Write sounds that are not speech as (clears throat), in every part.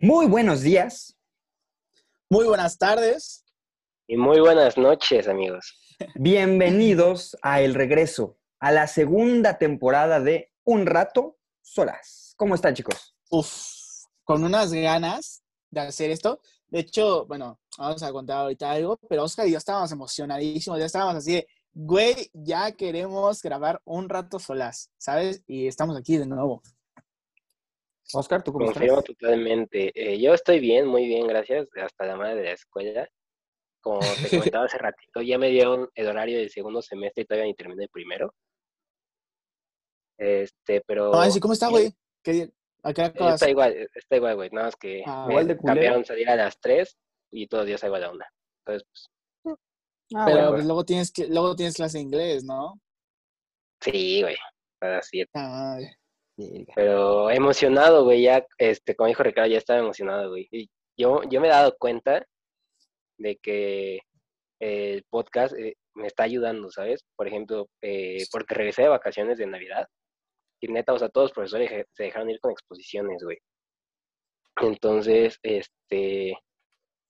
Muy buenos días. Muy buenas tardes. Y muy buenas noches, amigos. Bienvenidos a El Regreso, a la segunda temporada de Un Rato Solas. ¿Cómo están, chicos? Uf, con unas ganas de hacer esto. De hecho, bueno, vamos a contar ahorita algo, pero Oscar y yo estábamos emocionadísimos, ya estábamos así de, güey, ya queremos grabar un rato solas, ¿sabes? Y estamos aquí de nuevo. Oscar, ¿tú cómo Confirmo estás? totalmente. Eh, yo estoy bien, muy bien, gracias. Hasta la madre de la escuela. Como te (laughs) comentaba hace ratito, ya me dieron el horario del segundo semestre y todavía ni terminé el primero. Este, pero... No, sí, ¿cómo está, güey? ¿Qué, ¿A qué Eh, acabas? Está igual, está igual, güey. Nada más que Ah, me igual de culero. cambiaron salir a las 3 y todos los días salgo a la 1. Entonces, pues, Ah, pero bueno, pues, luego tienes que, luego tienes clase de inglés, ¿no? sí, güey. Así Ah, verga. Pero emocionado, güey, ya, este, como dijo Ricardo, ya estaba emocionado, güey. Y yo, yo me he dado cuenta de que el podcast eh, me está ayudando, ¿sabes? Por ejemplo, eh, porque regresé de vacaciones de Navidad y neta, o sea, todos los profesores se dejaron ir con exposiciones, güey. Entonces, este,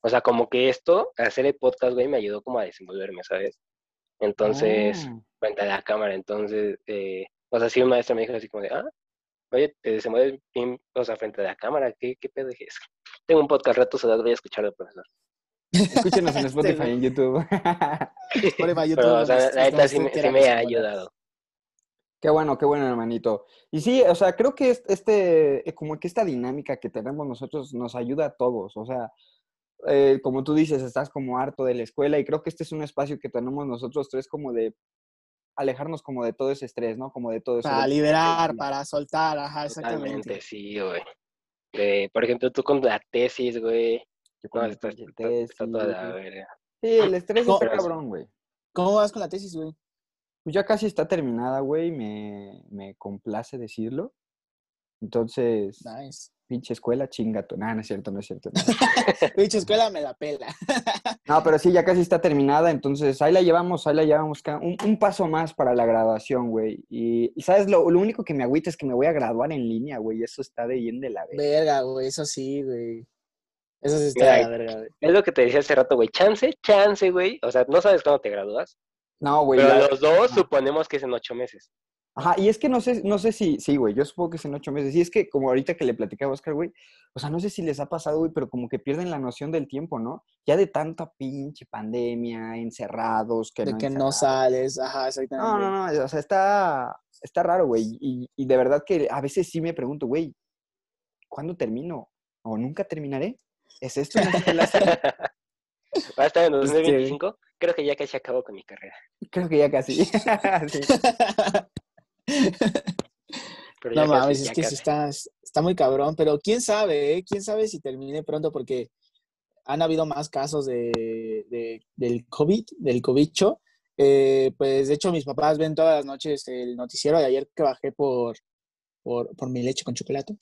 o sea, como que esto, hacer el podcast, güey, me ayudó como a desenvolverme, ¿sabes? Entonces, Ah, frente a la cámara. Entonces, eh, o sea, sí, un maestro me dijo así como de, ah, oye, te desenvuelves bien, o sea, frente a la cámara, ¿qué, qué pedo es? Tengo un podcast rato, se voy a escucharlo, profesor. escúchenos en (laughs) Este, Spotify y en YouTube. (laughs) Spotify, YouTube, Pero, o sea, nos- la neta sí, me- sí enteran me las ha ayudado. Qué bueno, qué bueno, hermanito. Y sí, o sea, creo que es- este, eh, como que esta dinámica que tenemos nosotros nos ayuda a todos. O sea, eh, como tú dices, estás como harto de la escuela y creo que este es un espacio que tenemos nosotros tres como de alejarnos como de todo ese estrés, ¿no? Como de todo eso. Para liberar, para soltar, ajá, Totalmente, exactamente. sí, güey. De, por ejemplo, tú con la tesis, güey. Yo con No, está, está- está toda la tesis. verga. Sí, el estrés ¿Cómo- está cabrón, güey. ¿Cómo vas con la tesis, güey? Pues ya casi está terminada, güey, me, me complace decirlo. Entonces, Nice. Pinche escuela, chingato. No, no es cierto, no es cierto. no. Dicho (laughs) escuela me la pela. (laughs) No, pero sí, ya casi está terminada, entonces ahí la llevamos, ahí la llevamos, un, un paso más para la graduación, güey. Y, y ¿sabes? Lo, lo único que me agüita es que me voy a graduar en línea, güey, eso está de bien de la vez. Verga, güey, eso sí, güey. Eso sí está de la verga, güey. Es lo que te decía hace rato, güey. Chance, chance, güey. O sea, no sabes cuándo te gradúas. No, güey. Pero la- los dos suponemos que es en ocho meses. Ajá, y es que no sé, no sé si, sí, güey, yo supongo que es en ocho meses. Y es que como ahorita que le platicaba a Oscar, güey, o sea, no sé si les ha pasado, güey, pero como que pierden la noción del tiempo, ¿no? Ya de tanta pinche pandemia, encerrados, que De no que no sales, ajá, exactamente. No, no, no, o sea, está, está raro, güey. Y, y de verdad que a veces sí me pregunto, güey, ¿cuándo termino? ¿O nunca terminaré? ¿Es esto una escuela así? (laughs) Va a estar en Este- 2025. Creo que ya casi acabo con mi carrera. Creo que ya casi. (laughs) Sí. Pero No mames, es que casi. está, está muy cabrón, pero quién sabe, ¿eh? Quién sabe si termine pronto porque han habido más casos de, de- del COVID, del cobicho. Eh, pues de hecho mis papás ven todas las noches el noticiero de ayer que bajé por, por, por mi leche con chocolate.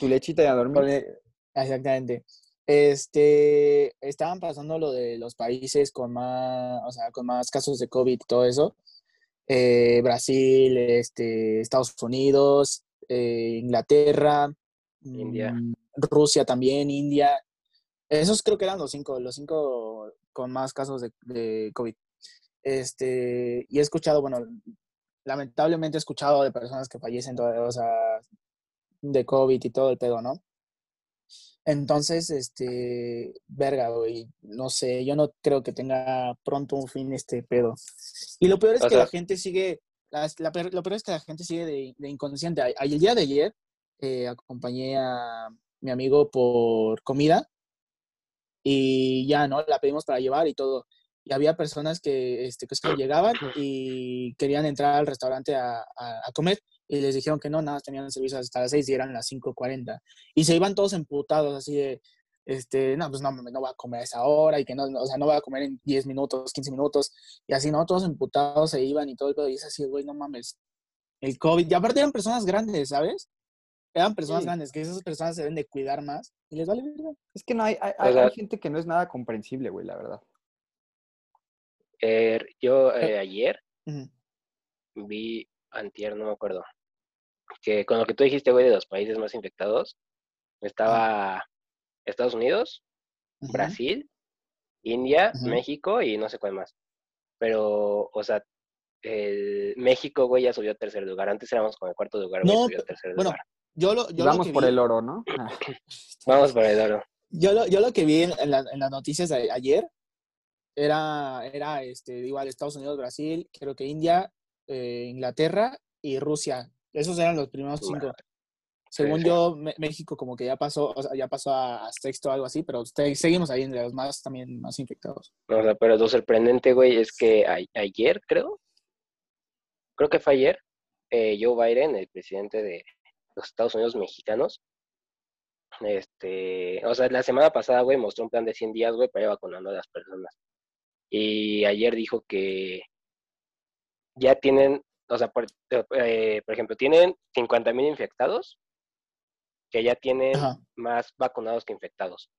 Tu lechita de a dormir. (laughs) Exactamente. Este, estaban pasando lo de los países con más, o sea, con más casos de COVID y todo eso. Eh, Brasil, este, Estados Unidos, eh, Inglaterra, India. mm, Rusia también, India. Esos creo que eran los cinco, los cinco con más casos de, de COVID. Este, y he escuchado, bueno, lamentablemente he escuchado de personas que fallecen, todo- o sea, de COVID y todo el pedo, ¿no? Entonces, este, verga, güey, no sé, yo no creo que tenga pronto un fin este pedo. Y lo peor es O que la gente sigue, la peor- lo peor es que la gente sigue de, de inconsciente. A- El día de ayer eh, acompañé a mi amigo por comida y ya, ¿no? La pedimos para llevar y todo. Y había personas que, este, que llegaban y querían entrar al restaurante a, a- a comer y les dijeron que no, nada, tenían servicio hasta las 6 y eran las 5.40. Y se iban todos emputados así de, este, no, pues no, mames, no voy a comer a esa hora y que no, no, o sea, no voy a comer en 10 minutos, 15 minutos. Y así, ¿no? Todos emputados se iban y todo el pedo. Y es así, güey, no mames. El COVID. Y aparte eran personas grandes, ¿sabes? Eran personas Sí. grandes, que esas personas se deben de cuidar más y les vale verga. Es que no hay, hay, hay- hay gente que no es nada comprensible, güey, la verdad. Eh, yo eh, ayer Ujú. vi, antier, no me acuerdo, que con lo que tú dijiste, güey, de los países más infectados, Estaba Estados Unidos. Brasil, India. México y no sé cuál más. Pero, o sea, el México, güey, ya subió a tercer lugar. Antes éramos con el cuarto lugar, güey, No, subió a tercer bueno, lugar. Yo lo, vamos que por vi- el oro, ¿no? (laughs) Ah, Vamos por el oro. Yo lo, yo lo que vi en, en la- en las noticias de ayer era, era este, igual Estados Unidos, Brasil, creo que India, eh, Inglaterra y Rusia. Esos eran los primeros cinco. Según yo, México como que ya pasó, o sea, ya pasó a, sexto o algo así, pero seguimos ahí entre los más también más infectados. O sea, pero lo sorprendente, güey, es que a- ayer, creo, creo que fue ayer, eh, Joe Biden, el presidente de los Estados Unidos mexicanos, este, o sea, la semana pasada, güey, mostró un plan de 100 días, güey, para ir vacunando a las personas. Y ayer dijo que ya tienen, o sea, por, eh, por ejemplo, tienen 50 mil infectados, que ya tienen Ajá. más vacunados que infectados.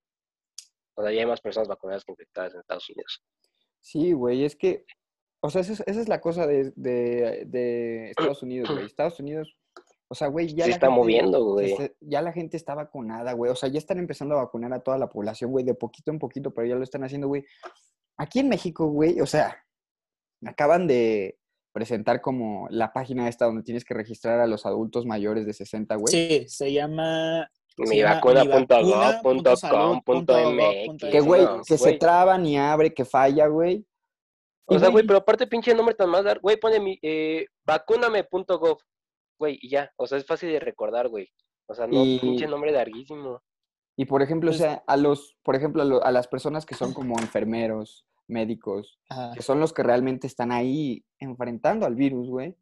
O sea, ya hay más personas vacunadas que infectadas en Estados Unidos. Sí, güey, es que, o sea, esa es, esa es la cosa de, de, de Estados Unidos, güey. (clears throat) Estados Unidos, o sea, güey, ya la está gente- moviendo, se güey. ya la gente está vacunada, güey. O sea, ya están empezando a vacunar a toda la población, güey, de poquito en poquito, pero ya lo están haciendo, güey. Aquí en México, güey, o sea, acaban de presentar como la página esta donde tienes que registrar a los adultos mayores de 60, güey. Sí, se llama... se Mi llama vacuna.gov.mx. Que, güey, No, que se traban y abre, que falla, güey. O Y, sea, güey, pero aparte pinche nombre tan más dar, güey, pone mi, eh, vacúname.gov, güey, y ya, o sea, es fácil de recordar, güey. O sea, no, Y- pinche nombre larguísimo. Y por ejemplo, Pues- o sea, a los, por ejemplo, a, lo- a las personas que son como enfermeros, médicos, Ajá. que son los que realmente están ahí enfrentando al virus, güey,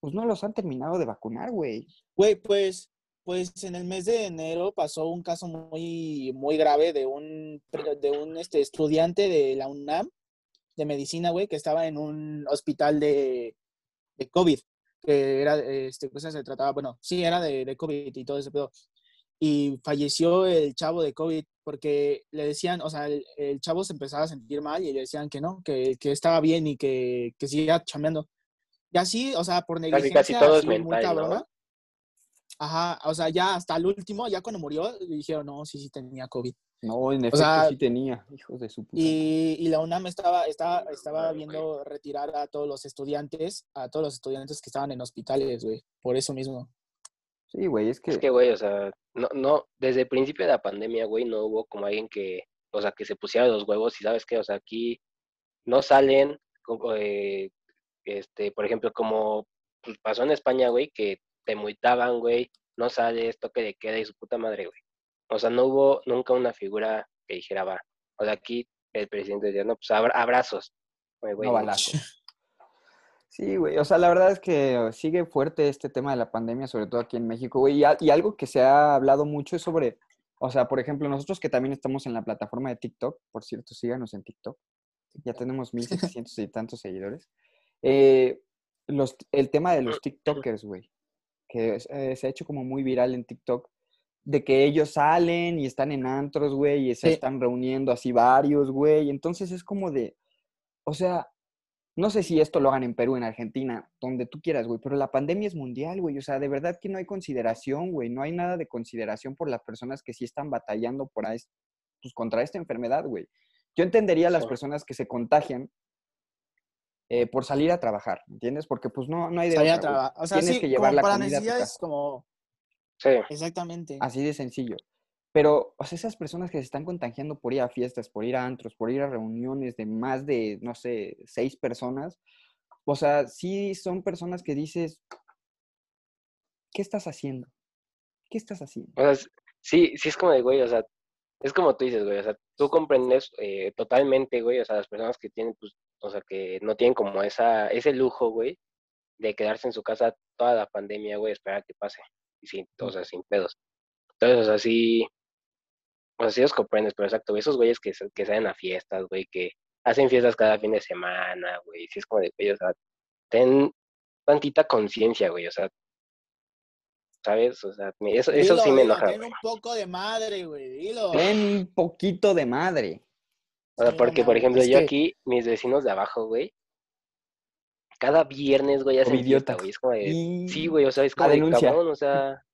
pues no los han terminado de vacunar, güey. Güey, pues, pues en el mes de enero pasó un caso muy, muy grave de un, de un este, estudiante de la UNAM de medicina, güey, que estaba en un hospital de, de COVID, que era, este, pues se trataba, bueno, sí, era de, de COVID y todo ese pedo. Y falleció el chavo de COVID porque le decían, o sea, el, el chavo se empezaba a sentir mal y le decían que no, que, que estaba bien y que, que seguía chambeando. Y así, o sea, por Casi, negligencia casi todo es mental, ¿no? Ajá, o sea, ya hasta el último, ya cuando murió, le dijeron, no, sí, sí tenía COVID. No, en efecto sea, sí tenía, hijos de su puta. Y, y la UNAM estaba, estaba, estaba viendo retirar a todos los estudiantes, a todos los estudiantes que estaban en hospitales, güey, por eso mismo. Sí, güey, es que, Es que, güey, o sea, no, no, desde el principio de la pandemia, güey, no hubo como alguien que, o sea, que se pusiera los huevos y sabes qué, o sea, aquí no salen, como, eh, este, por ejemplo, como pues, pasó en España, güey, que te multaban, güey, no sales, toque de queda y su puta madre, güey. O sea, no hubo nunca una figura que dijera, va, o sea, aquí el presidente decía, no, pues abra- abrazos. Güey, güey, no no. balazos. Sí, güey, o sea, la verdad es que sigue fuerte este tema de la pandemia, sobre todo aquí en México, güey, y, y algo que se ha hablado mucho es sobre, o sea, por ejemplo, nosotros que también estamos en la plataforma de TikTok, por cierto, síganos en TikTok, ya tenemos 1700 (laughs) y tantos seguidores, eh, los, el tema de los TikTokers, güey, que eh, se ha hecho como muy viral en TikTok, de que ellos salen y están en antros, güey, y se Sí. están reuniendo así varios, güey, entonces es como de, o sea, no sé si esto lo hagan en Perú, en Argentina, donde tú quieras, güey, pero la pandemia es mundial, güey. O sea, de verdad que no hay consideración, güey. No hay nada de consideración por las personas que sí están batallando por ahí, pues, contra esta enfermedad, güey. Yo entendería a las Sí. personas que se contagian eh, por salir a trabajar, ¿entiendes? Porque pues no, no hay de otra. O sea, Tienes sí, que llevar como la para comida a tu necesidades casa. como... Sí, Exactamente. Así de sencillo. Pero, o sea, esas personas que se están contagiando por ir a fiestas, por ir a antros, por ir a reuniones de más de, no sé, seis personas, o sea, sí son personas que dices, ¿qué estás haciendo? ¿Qué estás haciendo? O sea, sí, sí es como de, güey, o sea, es como tú dices, güey, o sea, tú comprendes eh, totalmente, güey, o sea, las personas que tienen, pues, o sea, que no tienen como esa, ese lujo, güey, de quedarse en su casa toda la pandemia, güey, esperar a que pase, y sin, o sea, sin pedos. Entonces, o sea, sí, o sea, sí los comprendes, pero exacto, güey, esos güeyes que, sa- que salen a fiestas, güey, que hacen fiestas cada fin de semana, güey, sí es como de, güey, o sea, ten tantita conciencia, güey, o sea, ¿sabes? O sea, me- eso, eso Dilo, sí me dilo, enoja, ten güey. un poco de madre, güey, dilo. Ten un poquito de madre. O sea, porque, por ejemplo, es yo que- aquí, mis vecinos de abajo, güey, cada viernes, güey, hacen fiesta, güey. Es como de, Y sí, güey, o sea, es la como de denuncia. cabrón, o sea,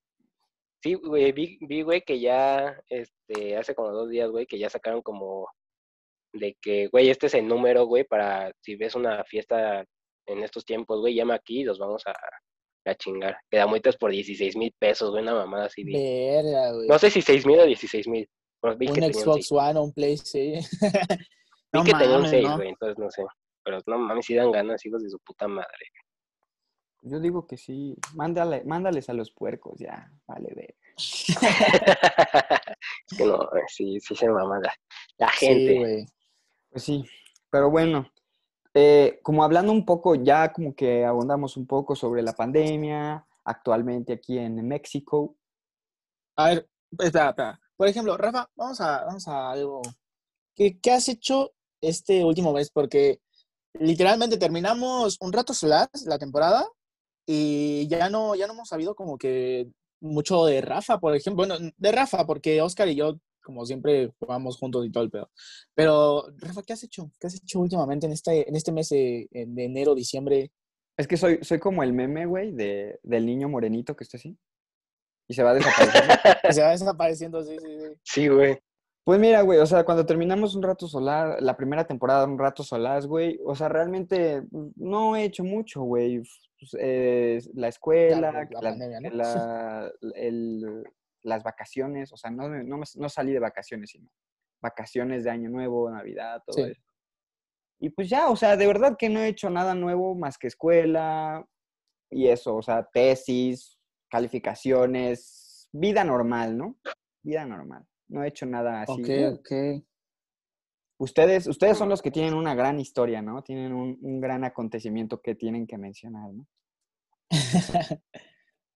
Sí, güey, vi, vi, güey, que ya, este, hace como dos días, güey, que ya sacaron como de que, güey, este es el número, güey, para si ves una fiesta en estos tiempos, güey, llama aquí y los vamos a, a chingar. Quedamuitas por 16 mil pesos, güey, una mamada así. Verga, güey. No sé si 6 mil o 16 mil. un Xbox. One o un PlayStation. (laughs) Vi no que mames, 6, ¿no? güey, entonces no sé. Pero no mames, si dan ganas, hijos de su puta madre. Yo digo que sí. Mándale, mándales a los puercos, ya. Vale, ve. (laughs) es que no, sí, sí se mama la, la Sí, gente. güey. Pues sí. Pero bueno, eh, como hablando un poco, ya como que abundamos un poco sobre la pandemia actualmente aquí en México. A ver, espera, espera. Por ejemplo, Rafa, vamos a, vamos a algo. ¿Qué, qué has hecho este último mes? Porque literalmente terminamos un rato solar la temporada y ya no, ya no hemos sabido como que mucho de Rafa, por ejemplo. Bueno, de Rafa, porque Oscar y yo, como siempre, jugamos juntos y todo el pedo. Pero, Rafa, ¿qué has hecho? ¿Qué has hecho últimamente en este, en este mes de, de enero, diciembre? Es que soy, soy como el meme, güey, de, del niño morenito que está así. Y se va desapareciendo. (laughs) Se va desapareciendo, sí, sí, sí. Sí, güey. Pues mira, güey, o sea, cuando terminamos un rato solar, la primera temporada, un rato solar, güey, o sea, realmente no he hecho mucho, güey. Pues, eh, la escuela, Claro, que la la- pandemia, ¿no? que la- el- las vacaciones, o sea, no, no, salí de vacaciones, sino vacaciones de Año Nuevo, Navidad, todo Sí. eso. Y pues ya, o sea, de verdad que no he hecho nada nuevo más que escuela y eso, o sea, tesis, calificaciones, vida normal, ¿no? Vida normal. No he hecho nada así. Ok, ok. Ustedes, ustedes son los que tienen una gran historia, ¿no? Tienen un, un gran acontecimiento que tienen que mencionar, ¿no? (laughs)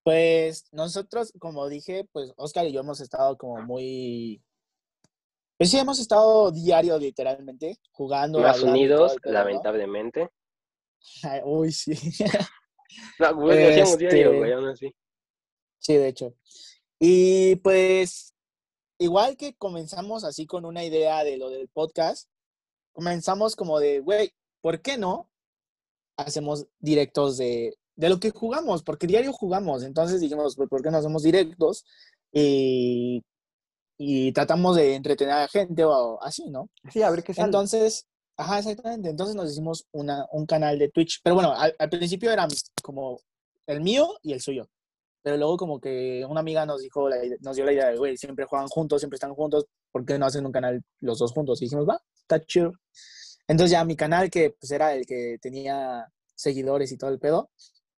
Pues nosotros, como dije, pues Oscar y yo hemos estado como muy... Pues sí, hemos estado diario, literalmente, jugando. Más hablando y todo unidos, lamentablemente. Ay, Uy, sí. (laughs) No, güey, lo hacíamos diario, Este- güey, aún así. Sí, de hecho. Y pues, igual que comenzamos así con una idea de lo del podcast, comenzamos como de, güey, ¿por qué no hacemos directos de, de lo que jugamos? Porque diario jugamos. Entonces dijimos, pues, ¿por qué no hacemos directos? Y, y tratamos de entretener a la gente o así, ¿no? Sí, a ver qué sale. Entonces, ajá, exactamente. Entonces nos hicimos una, un canal de Twitch. Pero bueno, al, al principio era como el mío y el suyo. Pero luego como que una amiga nos dijo, la nos dio la idea de, güey, siempre juegan juntos, siempre están juntos, ¿por qué no hacen un canal los dos juntos? Y dijimos, va, está chido. Entonces ya mi canal, que pues era el que tenía seguidores y todo el pedo,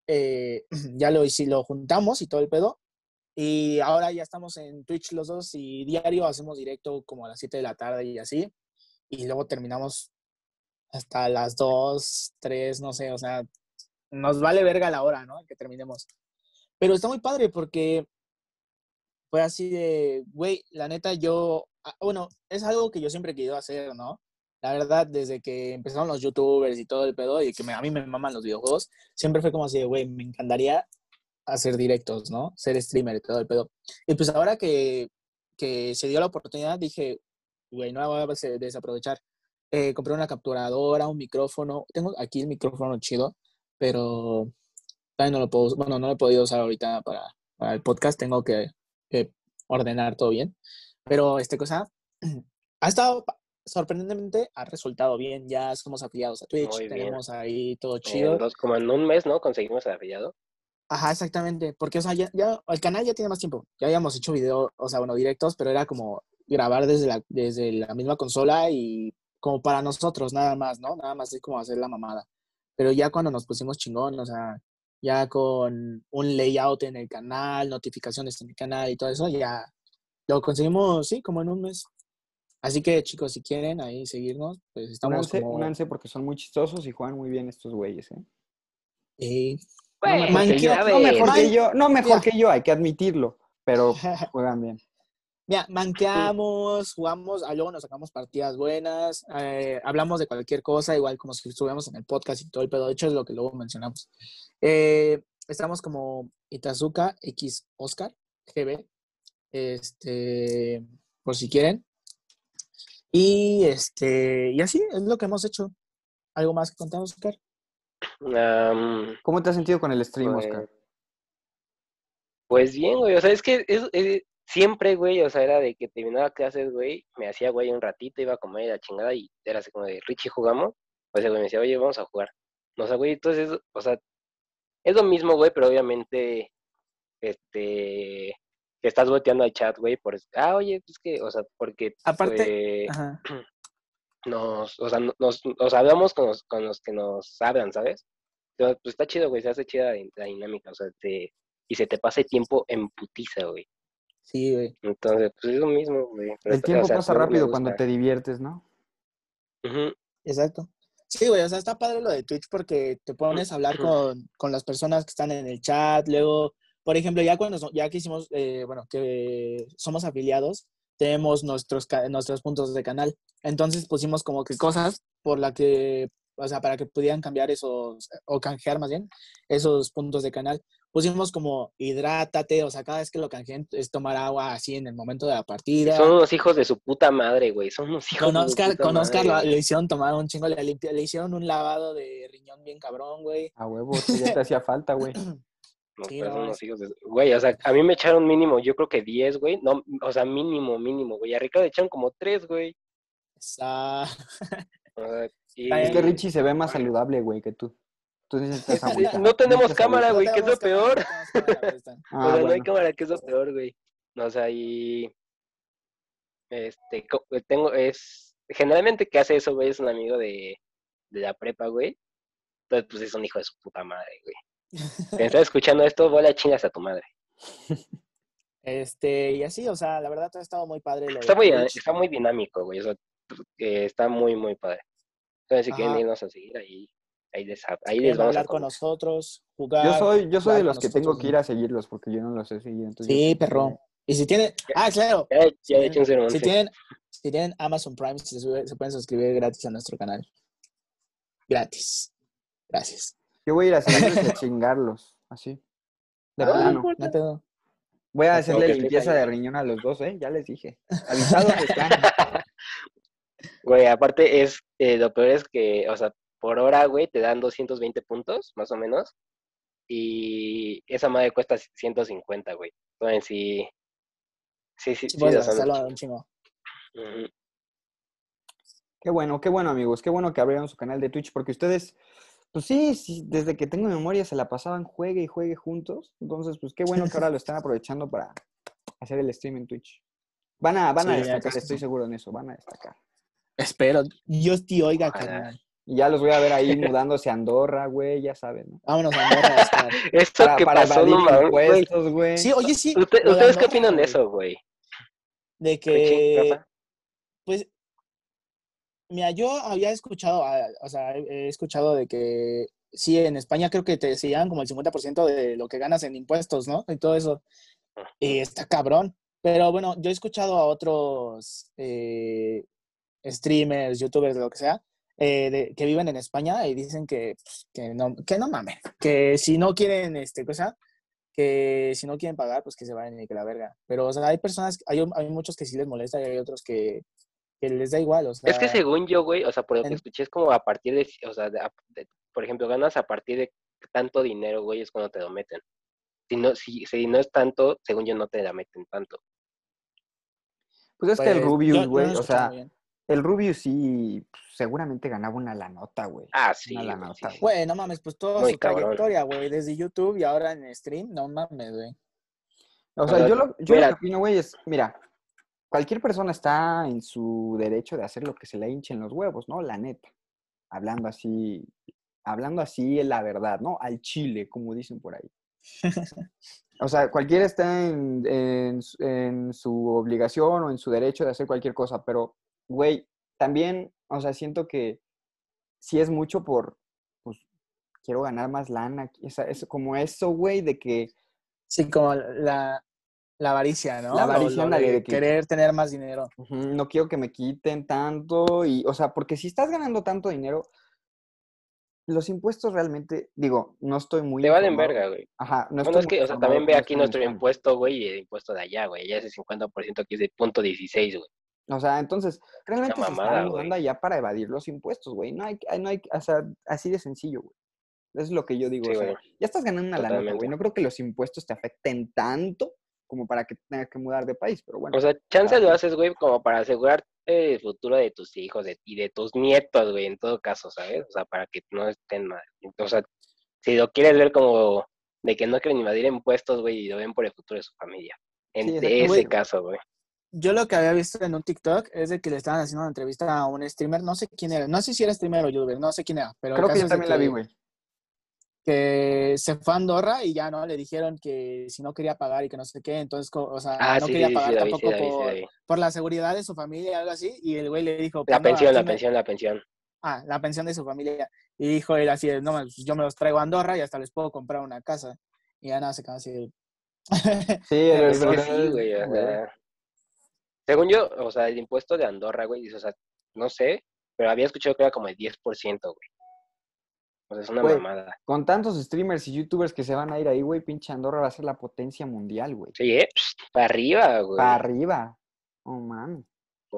eh, (clears throat) ya lo, hici- lo juntamos y todo el pedo. Y ahora ya estamos en Twitch los dos y diario hacemos directo como a las 7 de la tarde y así. Y luego terminamos hasta las 2, 3, no sé, o sea, nos vale verga la hora, ¿no? Que terminemos. Pero está muy padre porque fue así de, güey, la neta yo, ah, bueno, es algo que yo siempre he querido hacer, ¿no? La verdad, desde que empezaron los youtubers y todo el pedo, y que me- a mí me maman los videojuegos, siempre fue como así de, güey, me encantaría hacer directos, ¿no? Ser streamer y todo el pedo. Y pues ahora que, que se dio la oportunidad, dije, güey, no la voy a des- desaprovechar. Eh, compré una capturadora, un micrófono. Tengo aquí el micrófono chido, pero todavía no lo puedo, bueno, no lo he podido usar ahorita para, para el podcast. Tengo que, que ordenar todo bien. Pero esta cosa (clears throat) ha estado, sorprendentemente, ha resultado bien. Ya somos afiliados a Twitch, tenemos ahí todo En chido. como en un mes, ¿no? Conseguimos el afiliado. Ajá, exactamente, porque, o sea, ya, ya el canal ya tiene más tiempo, ya habíamos hecho video, o sea, bueno, directos, pero era como grabar desde la, desde la misma consola y como para nosotros, nada más, ¿no? Nada más es como hacer la mamada. Pero ya cuando nos pusimos chingón, o sea, ya con un layout en el canal, notificaciones en el canal y todo eso, ya lo conseguimos, sí, como en un mes. Así que, chicos, si quieren ahí seguirnos, pues estamos Únanse, como... únanse porque son muy chistosos y juegan muy bien estos güeyes, ¿eh? eh, No Güey, mejor, que yo, no mejor que yo, no mejor que yo, hay que admitirlo, pero (laughs) juegan bien. Mira, manqueamos, jugamos, ah, luego nos sacamos partidas buenas, eh, hablamos de cualquier cosa, igual como si estuviéramos en el podcast y todo el pedo. De hecho, es lo que luego mencionamos. Eh, estamos como Itazuka X Oscar GB, este, por si quieren. Y este, y así es lo que hemos hecho. ¿Algo más que contar, Oscar? ¿Cómo te has sentido con el stream, pues, Oscar? Pues bien, güey, o sea, es que es, es- siempre, güey, o sea, era de que terminaba clases, güey, me hacía, güey, un ratito, iba a comer la chingada y era así como de, Richie, ¿jugamos? O sea, güey, me decía, oye, vamos a jugar. O sea, güey, entonces, o sea, es lo mismo, güey, pero obviamente, este, que estás volteando al chat, güey, por, ah, oye, pues que, o sea, porque, Aparte- eh, Ajá. (clears throat) nos, o sea, no- nos, nos hablamos con los, con los que nos hablan, ¿sabes? Entonces, pues está chido, güey, se hace chida la, la dinámica, o sea, te, y se te pasa el tiempo en putiza, güey. Sí, güey. Entonces, pues es lo mismo, güey. El o tiempo sea, pasa rápido cuando te diviertes, ¿no? Exacto. Sí, güey, o sea, está padre lo de Twitch porque te pones a hablar con, con las personas que están en el chat, luego, por ejemplo, ya cuando, ya que hicimos, eh, bueno, que somos afiliados, tenemos nuestros, ca- nuestros puntos de canal. Entonces pusimos como que cosas por la que, o sea, para que pudieran cambiar esos, o canjear más bien, esos puntos de canal. Pusimos como hidrátate, o sea, cada vez que lo canjeen es tomar agua así en el momento de la partida. Son unos hijos de su puta madre, güey. Son unos hijos Con de su Oscar, puta con Oscar madre, lo- le hicieron tomar un chingo, le, limpia- le hicieron un lavado de riñón bien cabrón, güey. A huevo, (laughs) ya te hacía falta, güey. No, Sí, pero no, son unos hijos de su- Güey, o sea, a mí me echaron mínimo, yo creo que 10, güey. No, o sea, mínimo, mínimo, güey. A Ricardo le echaron como 3, güey. Esa- O sea, y... Está Es que. Richie se ve más saludable, güey, que tú. Tú necesitas (laughs) Sí, agüita. no tenemos cámara, güey, No que es lo peor. no tenemos cámara, ahí están. Ah, o sea, no hay cámara, que es lo peor, güey. O sea, y... Este, co- tengo, es... Generalmente que hace eso, güey, es un amigo de, de la prepa, güey. Entonces, pues es un hijo de su puta madre, güey. Si estás escuchando esto, bola chingas a tu madre. Este, y así, o sea, la verdad ha estado muy padre Está muy, está muy dinámico, güey. O sea, eh, está muy, muy padre. Entonces, si quieren Ajá. irnos a seguir, ahí, ahí les, ahí les vamos a hablar con conocer. nosotros, jugar. Yo soy, yo soy de los con que tengo que ir a seguirlos porque yo no los he seguido. Entonces Sí, yo- perro. Y si tienen, ah, claro, Ya, si ya he hecho un sermón. si sí. tienen, si tienen Amazon Prime, se, sube- se pueden suscribir gratis a nuestro canal. Gratis. Gracias. Yo voy a ir a seguirlos y a (laughs) chingarlos. Así. De Ah, plano. no hay pedo. Voy a Ok, hacerle ok, limpieza de riñón a los dos, ¿eh? Ya les dije. Avisados están. (laughs) Güey, aparte es, eh, lo peor es que, o sea, por hora, güey, te dan 220 puntos, más o menos. Y esa madre cuesta 150, güey. Entonces, sí. Sí, sí, Sí, sí, un chingo. Ujú. Qué bueno, qué bueno, amigos. Qué bueno que abrieron su canal de Twitch porque ustedes, pues sí, sí, desde que tengo memoria se la pasaban juegue y juegue juntos. Entonces, pues qué bueno que ahora lo están (laughs) aprovechando para hacer el stream en Twitch. Van a, van a Sí, destacar, estoy sí. seguro en eso, van a destacar. Espero. Dios te oiga, Ojalá. carnal. Y ya los voy a ver ahí (laughs) mudándose a Andorra, güey, ya saben, ¿no? Vámonos a Andorra a estar. (laughs) Esto Para, que para pasó, no impuestos, güey. Sí, oye, sí. ¿Ustedes qué opinan de eso, güey? De ¿Qué ching- que, pues, mira, yo había escuchado, ah, o sea, he he escuchado de que sí, en España creo que te decían como el 50% de lo que ganas en impuestos, ¿no? Y todo eso. Y está cabrón. Pero bueno, yo he escuchado a otros eh, streamers, youtubers, lo que sea, eh, de- que viven en España y dicen que, que no, que no mames, que si no quieren, este, cosa, que si no quieren pagar, pues que se vayan y que la verga. Pero, o sea, hay personas, hay, hay muchos que sí les molesta y hay otros que, que les da igual, o sea. Es que según yo, güey, o sea, por lo que en- escuché es como a partir de, o sea, de- a- de- por ejemplo, ganas a partir de tanto dinero, güey, es cuando te lo meten. Si no, si, si no es tanto, según yo, no te la meten tanto. Pues es que el pues, Rubius, no güey, o sea, muy bien. El Rubius sí, pues, seguramente ganaba una la nota, güey. Ah, sí, Una güey, lanota, sí, güey. sí. Güey, no mames, pues toda Muy su cabrón. trayectoria, güey, desde YouTube y ahora en stream, no mames, güey. O sea, yo lo, yo lo que opino, güey, es, mira, cualquier persona está en su derecho de hacer lo que se le hinchen los huevos, ¿no? La neta. Hablando así, hablando así la verdad, ¿no? Al chile, como dicen por ahí. (laughs) O sea, cualquiera está en, en su obligación o en su derecho de hacer cualquier cosa, pero, güey, también, o sea, siento que si es mucho por, pues, quiero ganar más lana, o sea, es como eso, güey, de que Sí, como la, la avaricia, ¿no? La avaricia, lo de de que- querer tener más dinero. No quiero que me quiten tanto y, o sea, porque si estás ganando tanto dinero, los impuestos realmente, digo, no estoy muy Te valen verga, güey. Ajá, no Bueno, estoy es que, o sea, también ve aquí nuestro impuesto, güey, y el impuesto de allá, güey. Ya es el 50% aquí es de punto 16, güey. O sea, entonces, realmente se mamada, están güey. mudando allá para evadir los impuestos, güey. No hay, no hay, o sea, así de sencillo, güey. Es lo que yo digo. Sí, o sea, güey. ya estás ganando una lana, güey. No creo que los impuestos te afecten tanto como para que tengas que mudar de país, pero bueno. O sea, chance lo haces, güey, como para asegurar el futuro de tus hijos de- y de tus nietos, güey, en todo caso, ¿sabes? O sea, para que no estén mal. O sea, si lo quieres ver como de que no quieren invadir impuestos, güey, y lo ven por el futuro de su familia. En Sí, ese güey. caso, güey. Yo lo que había visto en un TikTok es de que le estaban haciendo una entrevista a un streamer, no sé quién era, no sé si era streamer o youtuber, no sé quién era, pero el creo que yo también la vi, güey. que se fue a Andorra y ya no le dijeron que si no quería pagar y que no sé qué, entonces, o sea, Ah, no sí, quería sí, pagar sí, la vi, sí, tampoco la vi, sí, la por, vi. por la seguridad de su familia, algo así, y el güey le dijo, La "Pues no, pensión, la pensión, la pensión. Ah, la pensión de su familia. Y dijo él así, no, pues, yo me los traigo a Andorra y hasta les puedo comprar una casa. Y ya nada, se quedó así. Sí, (laughs) el, Es que el- sí, el- güey, o sea, según yo, o sea, el impuesto de Andorra, güey, dice, o sea, no sé, pero había escuchado que era como el 10%, güey. O sea, es una Güey, mamada. Con tantos streamers y youtubers que se van a ir ahí, güey, pinche Andorra va a ser la potencia mundial, güey. Sí, ¿eh? Para arriba, güey. Para arriba. Oh, man.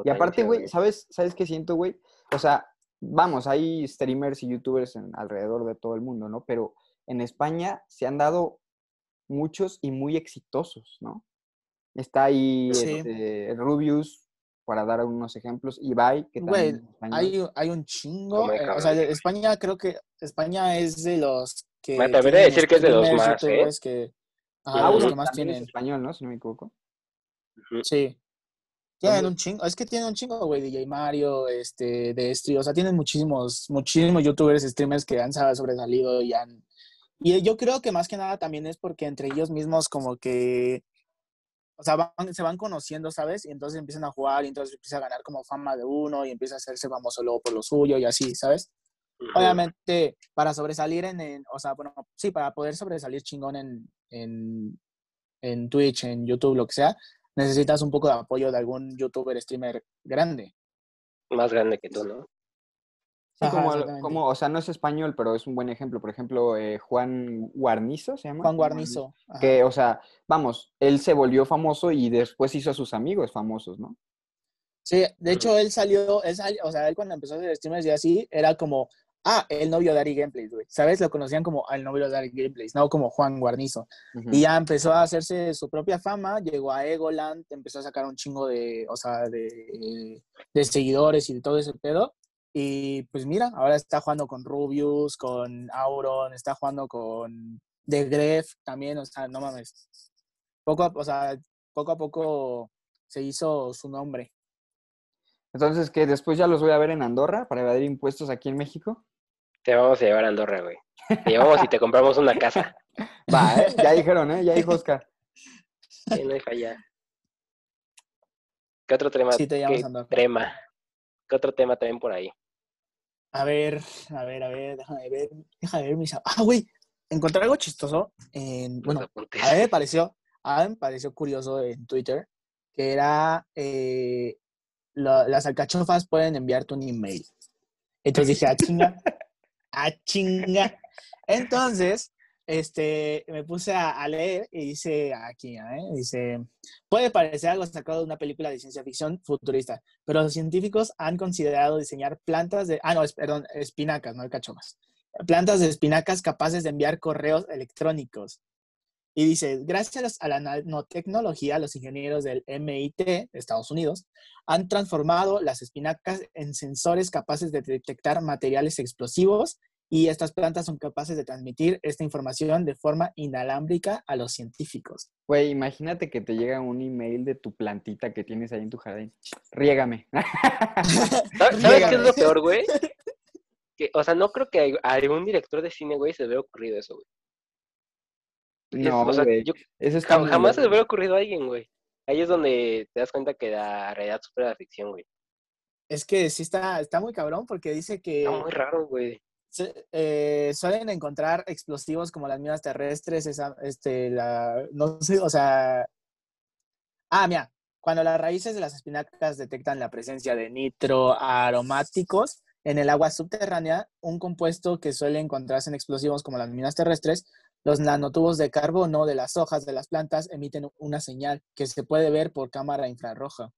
Y aparte, güey, ¿sabes, ¿sabes qué siento, güey? O sea, vamos, hay streamers y youtubers en- alrededor de todo el mundo, ¿no? Pero en España se han dado muchos y muy exitosos, ¿no? Está ahí Sí. este, Rubius, para dar unos ejemplos, Ibai, que Güey, también español. hay, hay un chingo. Eh, o sea, de España creo que España es de los que. Me atrevería a tienen decir que es de los más, ¿eh? que, ajá, Ah, de los que más también es tienen. español, ¿no? Si no me equivoco. Sí. Tienen un chingo, es que tienen un chingo, güey, DJ Mario, este, Destri, o sea, tienen muchísimos, muchísimos youtubers, streamers que han sobresalido y han... Y yo creo que más que nada también es porque entre ellos mismos como que, o sea, van- se van conociendo, ¿sabes? Y entonces empiezan a jugar y entonces empieza a ganar como fama de uno y empieza a hacerse famoso luego por lo suyo y así, ¿sabes? Obviamente, para sobresalir en, en- o sea, bueno, sí, para poder sobresalir chingón en, en, en Twitch, en YouTube, lo que sea, necesitas un poco de apoyo de algún youtuber, streamer grande. Más grande que tú, ¿no? Ajá, como, o sea, no es español, pero es un buen ejemplo. Por ejemplo, eh, Juan Guarnizo se llama. Juan Guarnizo. ajá. Que, o sea, vamos, él se volvió famoso y después hizo a sus amigos famosos, ¿no? Sí, de hecho, él salió, él salió, o sea, él cuando empezó a hacer streamers y así, era como, ah, el novio de Ari Gameplays, güey. ¿Sabes? Lo conocían como el novio de Ari Gameplays, no como Juan Guarnizo. Y ya empezó a hacerse su propia fama, llegó a Egoland, empezó a sacar un chingo de, o sea, de, de seguidores y de todo ese pedo. Y pues mira, ahora está jugando con Rubius, con Auron, está jugando con The Gref también, o sea, no mames. Poco a, o sea, poco a poco se hizo su nombre. Entonces, que después ya los voy a ver en Andorra para evadir impuestos aquí en México. Te vamos a llevar a Andorra, güey. Te llevamos y te compramos una casa. (laughs) Va, ¿eh? Ya dijeron, ¿eh? Ya dijo Oscar. Sí, no hay falla. ¿Qué otro tema? Sí, te llamas qué Andorra. tema? ¿Qué otro tema traen por ahí? A ver, a ver, a ver, déjame ver, déjame ver mis... Ah, güey, encontré algo chistoso. En, bueno, a mí me pareció, a mí me pareció curioso en Twitter que era eh, lo- las alcachofas pueden enviarte un email. Entonces dije, a chinga, a chinga. Entonces, este, me puse a, a leer y dice aquí, ¿eh? dice, puede parecer algo sacado de una película de ciencia ficción futurista, pero los científicos han considerado diseñar plantas de, ah, no, es- perdón, espinacas, no alcachofas. Plantas de espinacas capaces de enviar correos electrónicos. Y dice, gracias a la nanotecnología, los ingenieros del MIT de Estados Unidos han transformado las espinacas en sensores capaces de detectar materiales explosivos y estas plantas son capaces de transmitir esta información de forma inalámbrica a los científicos. Güey, imagínate que te llega un email de tu plantita que tienes ahí en tu jardín. Riégame. (laughs) ¿Sabes qué es lo peor, güey? Que, o sea, no creo que a algún director de cine, güey, se le hubiera ocurrido eso, güey. No, o sea, güey. yo Eso está jam- muy jamás se le hubiera ocurrido a alguien, güey. Ahí es donde te das cuenta que la realidad supera la ficción, güey. Es que sí está, está muy cabrón porque dice que Está muy raro, güey. Eh, suelen encontrar explosivos como las minas terrestres, este, la, no sé, o sea... Ah, mira, cuando las raíces de las espinacas detectan la presencia de nitroaromáticos en el agua subterránea, un compuesto que suele encontrarse en explosivos como las minas terrestres, los nanotubos de carbono de las hojas de las plantas emiten una señal que se puede ver por cámara infrarroja.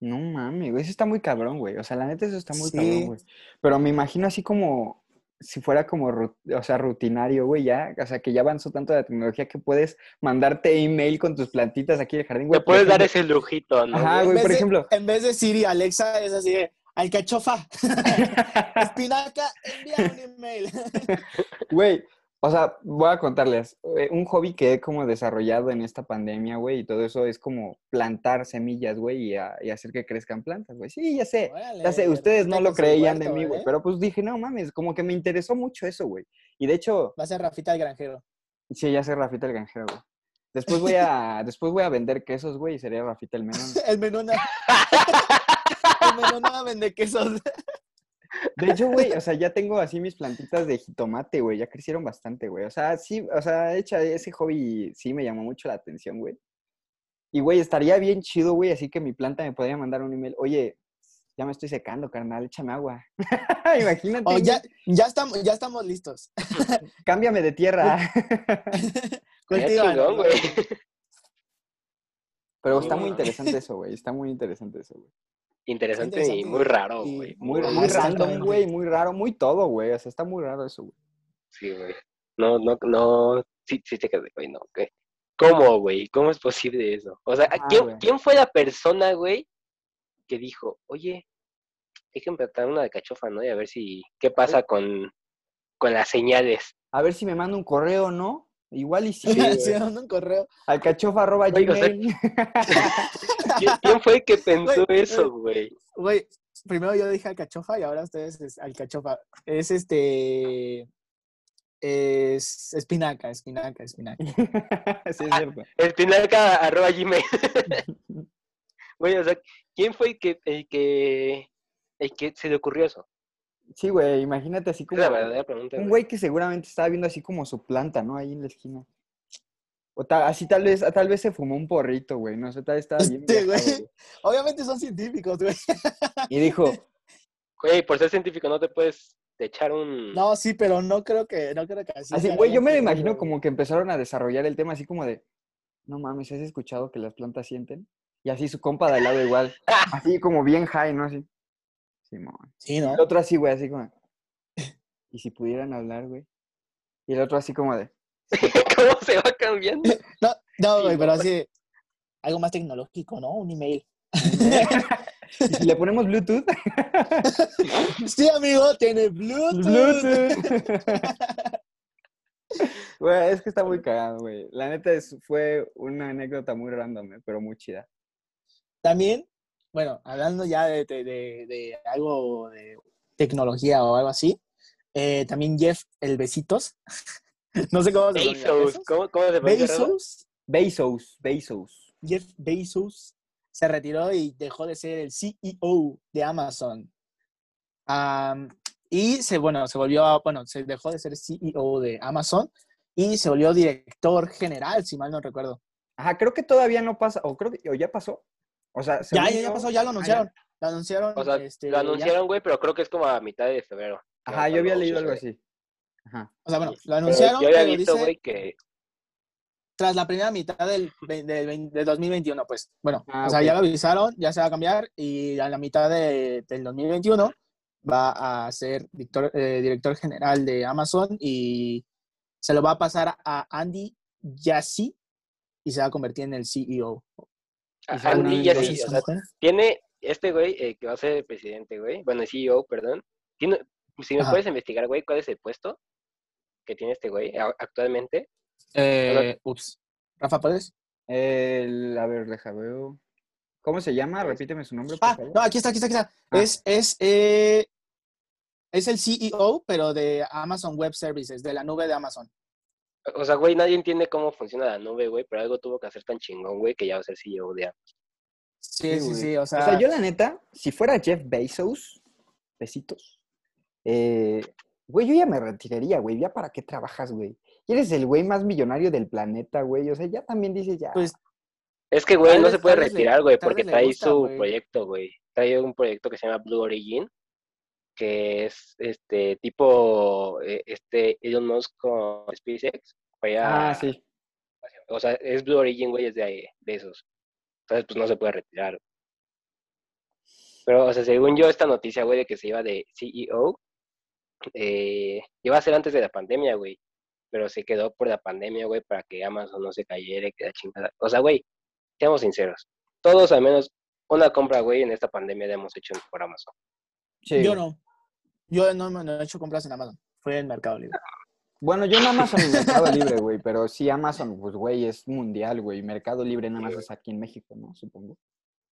No mames, güey, eso está muy cabrón, güey. O sea, la neta eso está muy Sí. cabrón, güey. Pero me imagino así como, si fuera como, o sea, rutinario, güey, ya, o sea, que ya avanzó tanto la tecnología que puedes mandarte email con tus plantitas aquí en el jardín, güey. Te puedes dar ese lujito, ¿no? Ajá, güey? por de- ejemplo. En vez de Siri, Alexa es así de alcachofa. (laughs) (laughs) Espinaca, envía un email. Güey, o sea, voy a contarles, eh, un hobby que he como desarrollado en esta pandemia, güey, y todo eso es como plantar semillas, güey, y, y hacer que crezcan plantas, güey. Sí, ya sé, ya sé, ustedes no Rafita lo creían de mí, güey, ¿eh? pero pues dije, no mames, como que me interesó mucho eso, güey. Y de hecho, Va a ser Rafita el granjero. sí, ya sé Rafita el granjero, güey. Después voy a, (laughs) después voy a vender quesos, güey, y sería Rafita el menón. (laughs) El menona. (laughs) el menona vende quesos. De hecho, güey, o sea, ya tengo así mis plantitas de jitomate, güey, ya crecieron bastante, güey. O sea, sí, o sea, hecha ese hobby sí me llamó mucho la atención, güey. Y, güey, estaría bien chido, güey, así que mi planta me podría mandar un email. Oye, ya me estoy secando, carnal, échame agua. (laughs) Imagínate, Oh, ya, ya, estamos, ya estamos listos. (laughs) cámbiame de tierra. (laughs) Güey. Pero está muy interesante eso, güey, está muy interesante eso, güey. Interesante, y Interesante muy raro, y güey. Muy, Ajá, muy random, güey, muy raro, muy todo, güey. O sea, está muy raro eso, güey. Sí, güey. No, no, no. Sí, sí te quedé, güey, no. ¿qué? ¿Cómo, güey? ¿Cómo es posible eso? O sea, Ajá, ¿quién, güey. ¿quién fue la persona, güey, que dijo, oye, hay que plantar una de cachofa, ¿no? Y a ver si, ¿qué pasa con, con las señales? A ver si me manda un correo, ¿no? Igual y (laughs) sí. Sí, un correo. Alcachofa arroba Güey, o sea, gmail. (laughs) ¿Quién, fue el que pensó Güey, eso, güey? Güey, primero yo dije alcachofa y ahora ustedes es alcachofa. Es este. Es espinaca, espinaca, espinaca. (laughs) sí, es cierto. Espinaca arroba gmail. Güey, o sea, ¿quién fue el que, el que, el que se le ocurrió eso? Sí, güey, imagínate así como es la verdadera pregunta, un güey. que seguramente estaba viendo así como su planta, ¿no? Ahí en la esquina. O ta- así tal vez, tal vez se fumó un porrito, güey, no sé, tal vez estaba bien Este, viajado, güey. güey. Obviamente son científicos, güey. Y dijo, Güey, por ser científico no te puedes echar un... No, sí, pero no creo que, no creo que así. así, sea güey, yo me lo imagino güey. como que empezaron a desarrollar el tema así como de, no mames, ¿has escuchado que las plantas sienten? Y así su compa de al lado igual, así como bien high, ¿no? Así. Simón. Sí, ¿no? El otro así, güey, así como. (laughs) ¿Y si pudieran hablar, güey? Y el otro así como de. (laughs) ¿Cómo se va cambiando? (laughs) No, no, güey, pero así. Algo más tecnológico, ¿no? Un email. ¿Y si le ponemos Bluetooth? Sí, amigo, tiene Bluetooth. Bluetooth. Güey, es que está muy cagado, güey. La neta es, fue una anécdota muy random, eh, pero muy chida. También, bueno, hablando ya de, de- de- de algo de tecnología o algo así, eh, también Jeff el Besitos. (laughs) no sé cómo se. Bezos. ¿Cómo, cómo se? Bezos. Bezos, Bezos. Jeff Bezos se retiró y dejó de ser el CEO de Amazon. Am, y se, bueno, se volvió, a- bueno, se dejó de ser CEO de Amazon y se volvió director general, si mal no recuerdo. Ajá, creo que todavía no pasa, o creo que o ya pasó. O sea, Ya, ya, pasó, ya lo Ah, anunciaron. Lo anunciaron. O sea, este, lo anunciaron, güey, pero creo que es como a mitad de febrero. Ajá, yo había leído algo así. Ajá. O sea, bueno, lo Pero anunciaron, yo había visto, güey, que... tras la primera mitad del, del, del 2021, pues. Bueno, Ah, o sea, ya lo avisaron, ya se va a cambiar y a la mitad de- del 2021 va a ser director, eh, director general de Amazon y se lo va a pasar a Andy Jassy y se va a convertir en el CEO. Andy ya seguramente sí, Entonces, o sea, mujer. tiene este güey eh, que va a ser el presidente, güey. Bueno, el CEO, perdón. Tiene, si me Ajá. puedes investigar, güey, cuál es el puesto que tiene este güey actualmente. Eh, ups. Rafa, ¿puedes? El, a ver, deja veo. ¿Cómo se llama? Repíteme su nombre, por Ah, favor. no, aquí está, aquí está, aquí está. Ah. Es, es, eh, es el CEO, pero de Amazon Web Services, de la nube de Amazon. O sea, güey, nadie entiende cómo funciona la nube, güey, pero algo tuvo que hacer tan chingón, güey, que ya va a ser CEO de Amazon. Sí, sí, sí, o sea, O sea, yo la neta, si fuera Jeff Bezos, besitos, eh, güey, yo ya me retiraría, güey. ¿Ya para qué trabajas, güey? Y eres el güey más millonario del planeta, güey. O sea, ya también dices ya. pues Es que, güey, no vez- se puede retirar, güey, porque trae gusta, su güey. proyecto, güey. Trae un proyecto que se llama Blue Origin, que es este tipo, eh, este Elon Musk con SpaceX. fue a- ah, sí. O sea, es Blue Origin, güey, es de, ahí, de esos. Entonces, pues no se puede retirar. Pero, o sea, según yo, esta noticia, güey, de que se iba de CEO, eh, iba a ser antes de la pandemia, güey. Pero se quedó por la pandemia, güey, para que Amazon no se cayera y queda chingada. O sea, güey, seamos sinceros. Todos al menos una compra, güey, en esta pandemia la hemos hecho por Amazon. Sí. Yo no. Yo no, no he hecho compras en Amazon. Fue en Mercado Libre. Bueno, yo en Amazon y Mercado Libre, güey, pero sí Amazon, pues, güey, es mundial, güey. Mercado Libre nada más es aquí en México, ¿no? Supongo.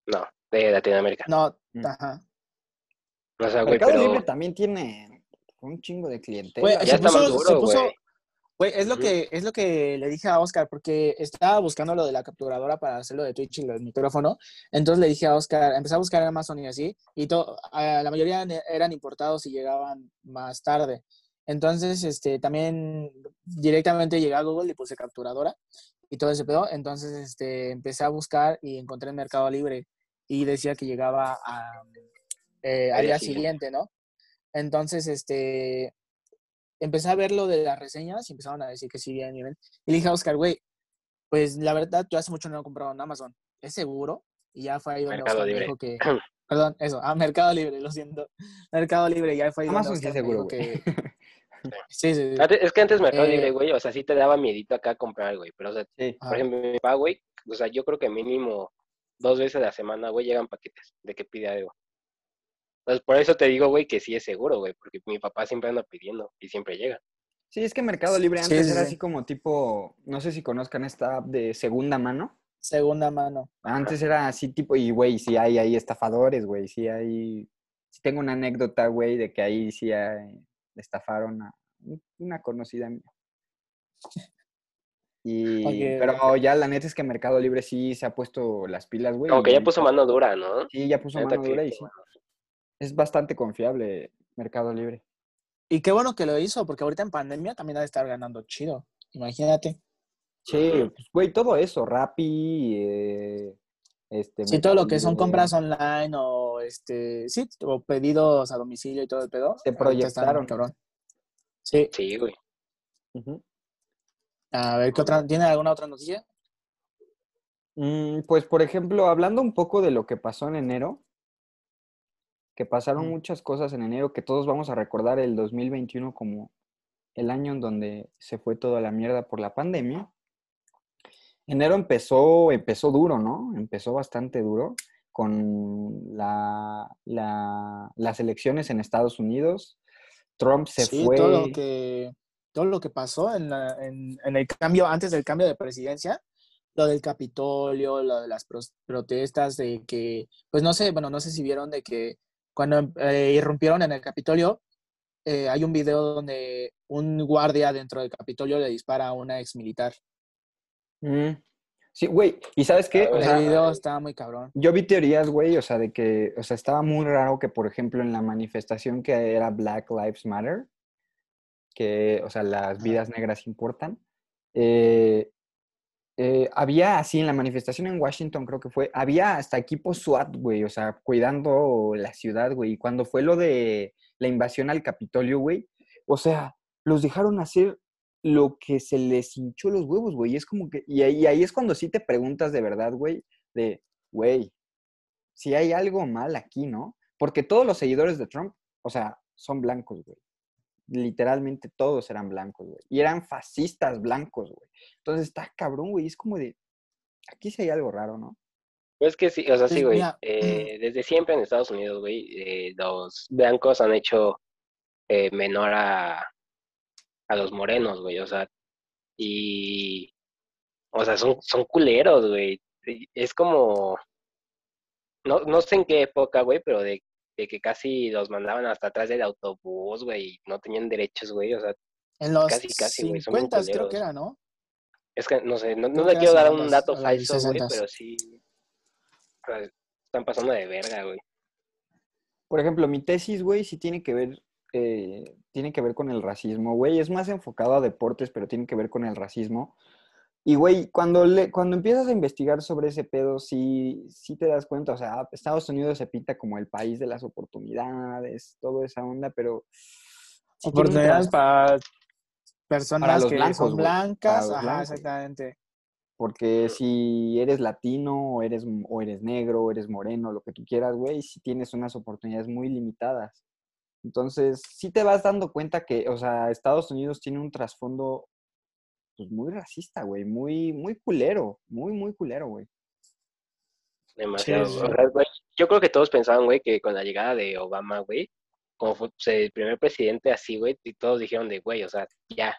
No, de Latinoamérica. No, Mm. ajá. O sea, güey, Mercado pero Libre también tiene un chingo de clientes. Ya se está más puso- se duro, puso- güey. Es lo que es lo que le dije a Oscar, porque estaba buscando lo de la capturadora para hacerlo de Twitch y lo del micrófono. Entonces le dije a Oscar, empecé a buscar en Amazon y así, y to- a- la mayoría eran- importados y llegaban más tarde. Entonces, este, también directamente llegué a Google y puse capturadora y todo ese pedo. Entonces, este, empecé a buscar y encontré en Mercado Libre y decía que llegaba a, eh, al día siguiente, ¿no? Entonces, este, empecé a ver lo de las reseñas y empezaron a decir que sí bien nivel. Y le dije a Oscar, güey, pues la verdad, yo hace mucho no he comprado en Amazon. ¿Es seguro? Y ya fue ahí donde Mercado Oscar Libre. dijo que... (clears throat) Perdón, eso, ah, Mercado Libre, lo siento. Mercado Libre, ya fue ahí donde Amazon sí Oscar me seguro, güey. que... (laughs) Sí, sí, sí. Antes- es que antes Mercado Eh, Libre, güey, o sea, sí te daba miedito acá comprar, güey. Pero, o sea, Sí. Por ejemplo, mi papá, güey, o sea, yo creo que mínimo dos veces a la semana, güey, llegan paquetes de que pide algo. Entonces, por eso te digo, güey, que sí es seguro, güey, porque mi papá siempre anda pidiendo y siempre llega. Sí, es que Mercado Libre antes sí, era sí. así como tipo, no sé si conozcan esta app de segunda mano. Segunda mano. Antes era así tipo, y güey, sí hay ahí estafadores, güey, sí hay, sí tengo una anécdota, güey, de que ahí sí hay- estafaron a un- una conocida mía. (laughs) Y, pero ya la neta es que Mercado Libre sí se ha puesto las pilas, güey. Como que ya puso mano dura, ¿no? Sí, ya puso mano dura y sí. Es bastante confiable Mercado Libre. Y qué bueno que lo hizo, porque ahorita en pandemia también ha de estar ganando chido. Imagínate. Sí, pues, güey, todo eso, Rappi, eh, este... Sí, todo lo que son compras online o este, sí, o pedidos a domicilio y todo el pedo. Se ahorita están proyectaron. cabrón. Sí. Sí, güey. A ver, ¿qué otra? ¿Tiene alguna otra noticia? Mm, Pues, por ejemplo, hablando un poco de lo que pasó en enero, que pasaron Mm. muchas cosas en enero, que todos vamos a recordar el 2021 como el año en donde se fue toda la mierda por la pandemia. Enero empezó, empezó duro, ¿no? Empezó bastante duro con la, la- las elecciones en Estados Unidos. Trump se sí, fue. todo lo que todo lo que pasó en, la- en, en el cambio, antes del cambio de presidencia, lo del Capitolio, lo de las protestas, de que, pues no sé, bueno, no sé si vieron de que cuando eh, irrumpieron en el Capitolio, eh, hay un video donde un guardia dentro del Capitolio le dispara a una ex militar. Mm. Sí, güey, ¿y sabes qué? Ah, O güey. sea, El video estaba muy cabrón. Yo vi teorías, güey, o sea, de que, o sea, estaba muy raro que, por ejemplo, en la manifestación que era Black Lives Matter, que, o sea, las vidas negras importan, eh, eh, había así en la manifestación en Washington, creo que fue, había hasta equipos SWAT, güey, o sea, cuidando la ciudad, güey. Y cuando fue lo de la invasión al Capitolio, güey, o sea, los dejaron hacer lo que se les hinchó los huevos, güey. Y es como que, y ahí, y ahí es cuando sí te preguntas de verdad, güey, de, güey, si hay algo mal aquí, ¿no? Porque todos los seguidores de Trump, o sea, son blancos, güey. Literalmente todos eran blancos, güey. Y eran fascistas blancos, güey. Entonces está cabrón, güey. Es como de, aquí sí hay algo raro, ¿no? Pues que sí, o sea, sí, Pues güey. eh, desde siempre en Estados Unidos, güey, eh, los blancos han hecho eh, menor a, a los morenos, güey, o sea, y, o sea, son, son culeros, güey. Es como, no, no sé en qué época, güey, pero de, de que casi los mandaban hasta atrás del autobús, güey, y no tenían derechos, güey, o sea, En los Casi, casi, güey, son bien 50 creo que era, ¿no? es que, no sé, no, le quiero dar un 50s, dato falso, güey, 60s. pero sí, están pasando de verga, güey. Por ejemplo, mi tesis, güey, sí tiene que ver, eh, tiene que ver con el racismo, güey. Es más enfocado a deportes, pero tiene que ver con el racismo. Y, güey, cuando, le, cuando empiezas a investigar sobre ese pedo, sí, sí te das cuenta, o sea, Estados Unidos se pinta como el país de las oportunidades, toda esa onda, pero... sí Oportunidades para personas los que blancos, son para blancas. Ajá, blancos. exactamente. Porque si eres latino o eres, o eres negro o eres moreno, lo que tú quieras, güey, sí tienes unas oportunidades muy limitadas. Entonces, sí te vas dando cuenta que, o sea, Estados Unidos tiene un trasfondo pues muy racista, güey, muy, muy culero, muy, muy culero, güey. Demasiado. Sí, o sí. sea, güey, yo creo que todos pensaban, güey, que con la llegada de Obama, güey, como fue pues, el primer presidente así, güey, y todos dijeron de, güey, o sea, ya.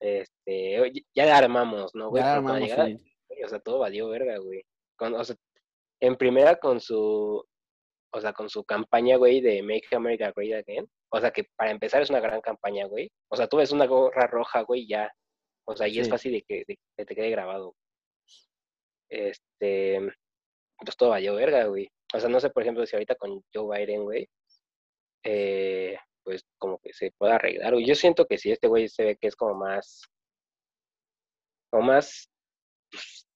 Este, ya la armamos, ¿no, güey? Ya con la armamos, llegada, sí. güey, o sea, todo valió verga, güey. Con, o sea, en primera con su, o sea, con su campaña, güey, de Make America Great Again. O sea, que para empezar es una gran campaña, güey. O sea, tú ves una gorra roja, güey, ya. O sea, y es Sí. fácil de que, de que te quede grabado. Este, pues todo valió verga, güey. O sea, no sé, por ejemplo, si ahorita con Joe Biden, güey, eh, pues como que se pueda arreglar. güey. Yo siento que si este güey se ve que es como más, como más, pues,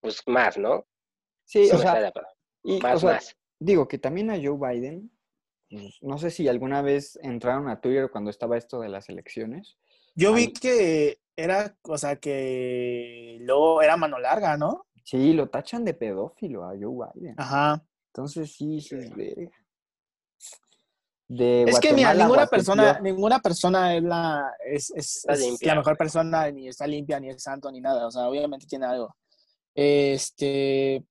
pues más, ¿no? Sí, o sea, y, o más, sea, más. digo que también a Joe Biden, no sé si alguna vez entraron a Twitter cuando estaba esto de las elecciones. Yo vi que era, o sea, que luego era mano larga, ¿no? Sí, lo tachan de pedófilo a Joe Biden. Ajá. Entonces sí, sí es verga. De Es que mira, Guatemala a ninguna persona, ninguna persona es la, es, es- Está es limpia, la mejor persona, ni está limpia, ni es santo, ni nada. O sea, obviamente tiene algo. Este,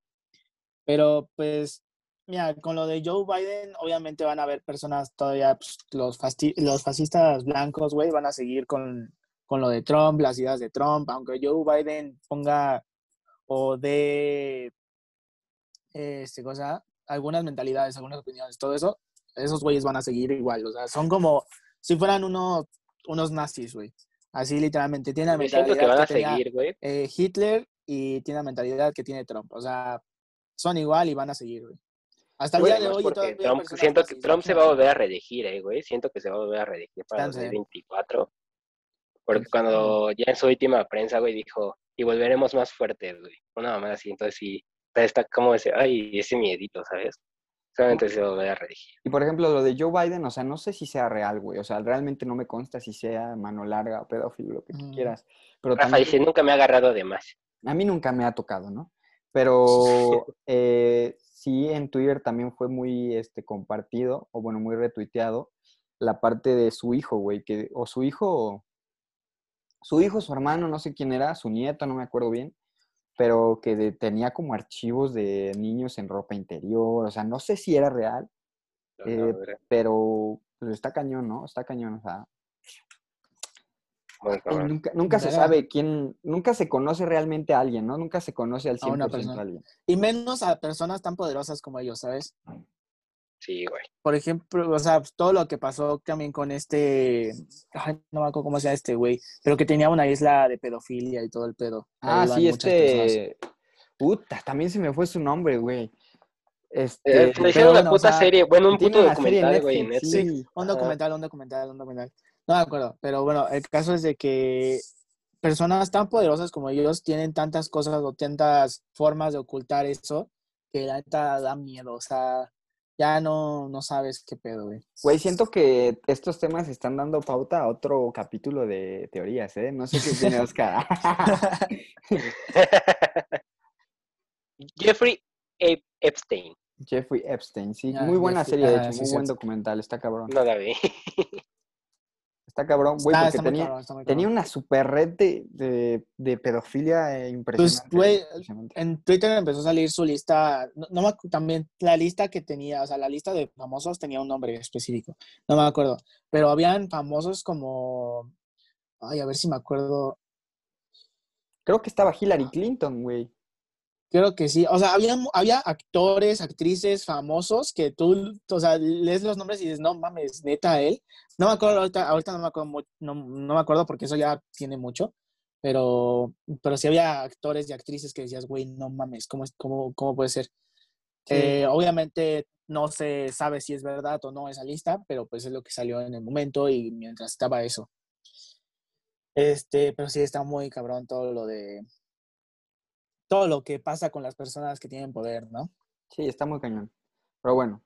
pero pues, mira, con lo de Joe Biden, obviamente van a haber personas todavía, pues, los, los fascistas blancos, güey, van a seguir con, con lo de Trump, las ideas de Trump, aunque Joe Biden ponga o dé, este, cosa, algunas mentalidades, algunas opiniones, todo eso, esos güeyes van a seguir igual. O sea, son como si fueran unos, unos nazis, güey. Así literalmente. Tienen la siento mentalidad que van a que seguir, eh, Hitler y tiene la mentalidad que tiene Trump. O sea, son igual y van a seguir, güey. Hasta el día de hoy porque todavía Trump, siento que Trump se va a volver a reelegir, eh, güey. Siento que se va a volver a reelegir para Chance. 2024. Porque cuando ya en su última prensa, güey, dijo, y volveremos más fuertes, güey. Una mamá así, entonces sí, está como ese, ay, ese miedito, ¿sabes? Solamente se va a volver a reelegir. Y por ejemplo, lo de Joe Biden, o sea, no sé si sea real, güey. O sea, realmente no me consta si sea mano larga o pedófilo, lo que tú Mm. quieras. Pero Rafa también, dice, nunca me ha agarrado de más. a mí nunca me ha tocado, ¿no? Pero (laughs) eh, sí, en Twitter también fue muy este, compartido, o bueno, muy retuiteado, la parte de su hijo, güey, que, o su hijo, su hijo, su hermano, no sé quién era, su nieto, no me acuerdo bien, pero que de- tenía como archivos de niños en ropa interior, o sea, no sé si era real, No, Eh, no, pero pues, está cañón, ¿no? Está cañón, o sea, muy y cabrón. nunca, nunca se sabe quién, nunca se conoce realmente a alguien, ¿no? Nunca se conoce al A una 100% a persona. alguien. Y menos a personas tan poderosas como ellos, ¿sabes? Sí, güey. Por ejemplo, o sea, pues, todo lo que pasó también con este, ay, no me acuerdo cómo se llama este güey, pero que tenía una isla de pedofilia y todo el pedo. Ah, sí, personas. este. Puta, también se me fue su nombre, güey. Eh, Este. le pero hicieron una bueno, o puta sea, serie, bueno, un puto una documental, güey, en Netflix, Netflix. sí. Un documental, un documental, un documental. No me acuerdo, pero bueno, el caso es de que personas tan poderosas como ellos tienen tantas cosas o tantas formas de ocultar eso que la neta da miedo, o sea, ya no, no sabes qué pedo, güey. Güey, siento que estos temas están dando pauta a otro capítulo de teorías, ¿eh? No sé qué tiene Oscar. (laughs) (laughs) Jeffrey Ep- Epstein. Jeffrey Epstein, sí. Ah, Muy buena Jeffrey- serie, de ah, hecho, sí, muy sí, buen sí. documental, está cabrón. No la vi. (laughs) Está cabrón, güey, Está- porque está muy tenía, cabrón, una super red de, de, de pedofilia eh, impresionante. güey, impresionante. En Twitter empezó a salir su lista, no, no me también la lista que tenía, o sea, la lista de famosos tenía un nombre específico, no me acuerdo, pero habían famosos como, ay, a ver si me acuerdo, Creo que estaba Hillary Clinton, güey. Creo que sí. O sea, había, había actores, actrices famosos que tú, o sea, lees los nombres y dices, no mames, neta él. No me acuerdo ahorita, ahorita no me acuerdo, no, no me acuerdo porque eso ya tiene mucho. Pero, pero sí había actores y actrices que decías, güey, no mames, ¿cómo, cómo, cómo puede ser? Sí. Eh, obviamente no se sabe si es verdad o no esa lista, pero pues es lo que salió en el momento y mientras estaba eso. Este, pero sí está muy cabrón todo lo de todo lo que pasa con las personas que tienen poder, ¿no? Sí, está muy cañón. Pero bueno,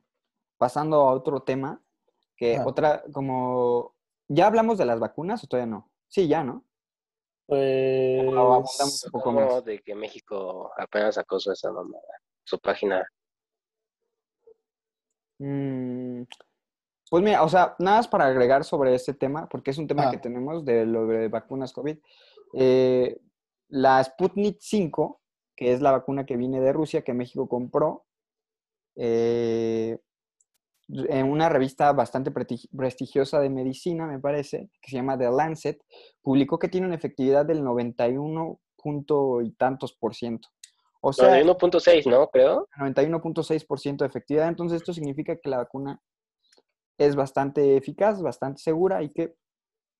pasando a otro tema, que otra, como, ¿ya hablamos de las vacunas o todavía no? Sí, ya, ¿no? Pues abundamos un poco más. De que México apenas sacó su esa mamada, su página. Mm, Pues mira, o sea, nada más para agregar sobre este tema, porque es un tema Ah. que tenemos de lo de vacunas COVID. Eh, la Sputnik 5, que es la vacuna que viene de Rusia, que México compró, eh, en una revista bastante prestigiosa de medicina, me parece, que se llama The Lancet, publicó que tiene una efectividad del 91 punto y tantos por ciento. O sea, de 1.6, ¿no? Creo. 91.6% de efectividad. Entonces, esto significa que la vacuna es bastante eficaz, bastante segura y que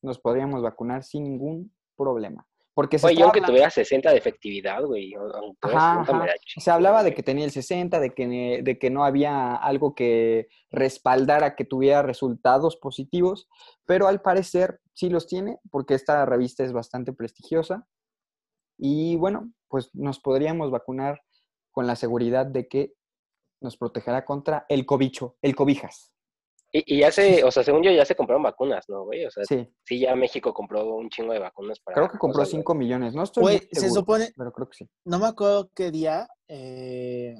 nos podríamos vacunar sin ningún problema. Porque se, Oye, estaba aunque hablando- tuviera 60 de efectividad, güey. Aunque tuviera Ajá, 60, me ajá. da se hablaba de que tenía el 60, de que, de que no había algo que respaldara que tuviera resultados positivos, pero al parecer sí los tiene, porque esta revista es bastante prestigiosa. Y bueno, pues nos podríamos vacunar con la seguridad de que nos protegerá contra el cobicho, el cobijas. Y, y ya se, o sea, según yo ya se compraron vacunas, ¿no, güey? O sea, sí. Sí, ya México compró un chingo de vacunas para... creo que compró cosas, güey. 5 millones. No estoy Güey, muy se seguro, supone, pero creo que sí. no me acuerdo qué día, eh,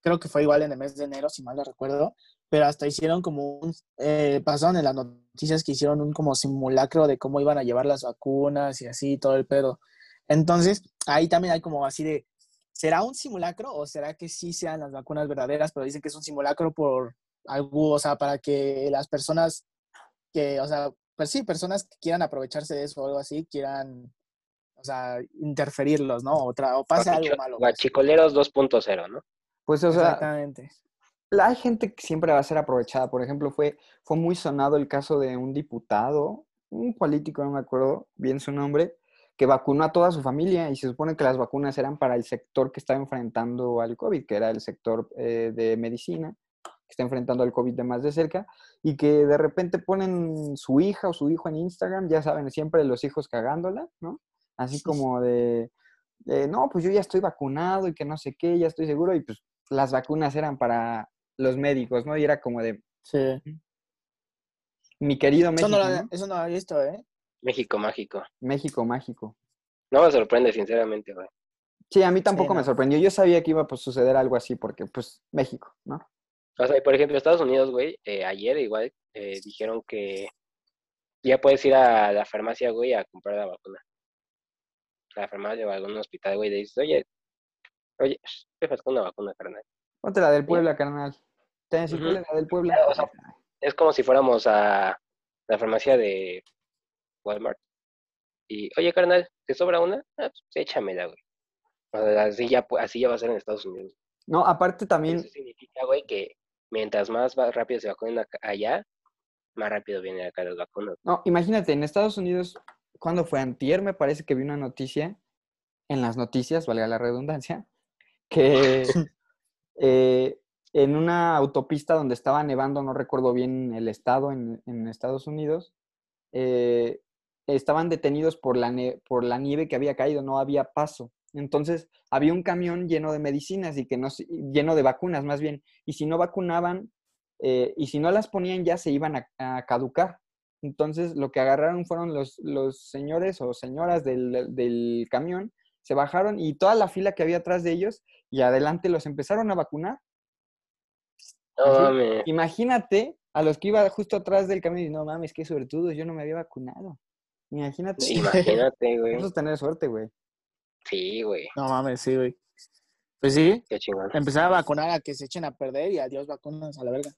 creo que fue igual en el mes de enero, si mal no recuerdo, pero hasta hicieron como un, eh, pasaron en las noticias que hicieron un como simulacro de cómo iban a llevar las vacunas y así, todo el pedo. Entonces, ahí también hay como así de, ¿será un simulacro o será que sí sean las vacunas verdaderas? Pero dicen que es un simulacro por algo, o sea, para que las personas que, o sea, pues sí, personas que quieran aprovecharse de eso o algo así, quieran, o sea, interferirlos, ¿no? O, o pase algo malo. pues. Guachicoleros 2.0, ¿no? Pues, o sea, Exactamente. la- hay gente que siempre va a ser aprovechada. Por ejemplo, fue, fue muy sonado el caso de un diputado, un político, no me acuerdo bien su nombre, que vacunó a toda su familia y se supone que las vacunas eran para el sector que estaba enfrentando al COVID, que era el sector eh, de medicina, que está enfrentando al COVID de más de cerca, y que de repente ponen su hija o su hijo en Instagram, ya saben, siempre los hijos cagándola, ¿no? Así como de, de, no, pues yo ya estoy vacunado y que no sé qué, ya estoy seguro, y pues las vacunas eran para los médicos, ¿no? Y era como de, Sí. mi querido Eso México, no, lo, ¿no? eso no lo he visto, ¿eh? México mágico. México mágico. No me sorprende, sinceramente, güey. Sí, a mí tampoco me no. sorprendió. Yo sabía que iba a pues, suceder algo así porque, pues, México, ¿no? O sea, por ejemplo, Estados Unidos, güey, eh, ayer igual eh, dijeron que ya puedes ir a la farmacia, güey, a comprar la vacuna. A la farmacia o a algún hospital, güey, y dices, oye, oye, me falta una vacuna, carnal. Ponte la del Puebla, carnal. Te decir, ¿cuál Ujú. es la del Puebla? O sea, Es como si fuéramos a la farmacia de Walmart y, oye, carnal, ¿te sobra una? Ah, pues échamela, güey. O sea, así ya, así ya va a ser en Estados Unidos. No, aparte también, Eso significa, güey, que mientras más va- rápido se vacunen allá, más rápido vienen acá las vacunas. no, imagínate, en Estados Unidos, cuando fue antier, me parece que vi una noticia, en las noticias, valga la redundancia, que (laughs) eh, en una autopista donde estaba nevando, no recuerdo bien el estado en, en Estados Unidos, eh, estaban detenidos por la, ne- por la nieve que había caído, no había paso. Entonces, había un camión lleno de medicinas y que no, lleno de vacunas más bien, y si no vacunaban, eh, y si no las ponían ya se iban a, a caducar. Entonces, lo que agarraron fueron los, los señores o señoras del, del camión, se bajaron y toda la fila que había atrás de ellos y adelante los empezaron a vacunar. Así. Imagínate a los que iba justo atrás del camión y no mames, qué suertudos, yo no me había vacunado. Imagínate. Imagínate, güey. (laughs) Eso es tener suerte, güey. Sí, güey. No mames, sí, güey. Pues sí, Qué chingón. empezar a vacunar a que se echen a perder y adiós vacunas a la verga.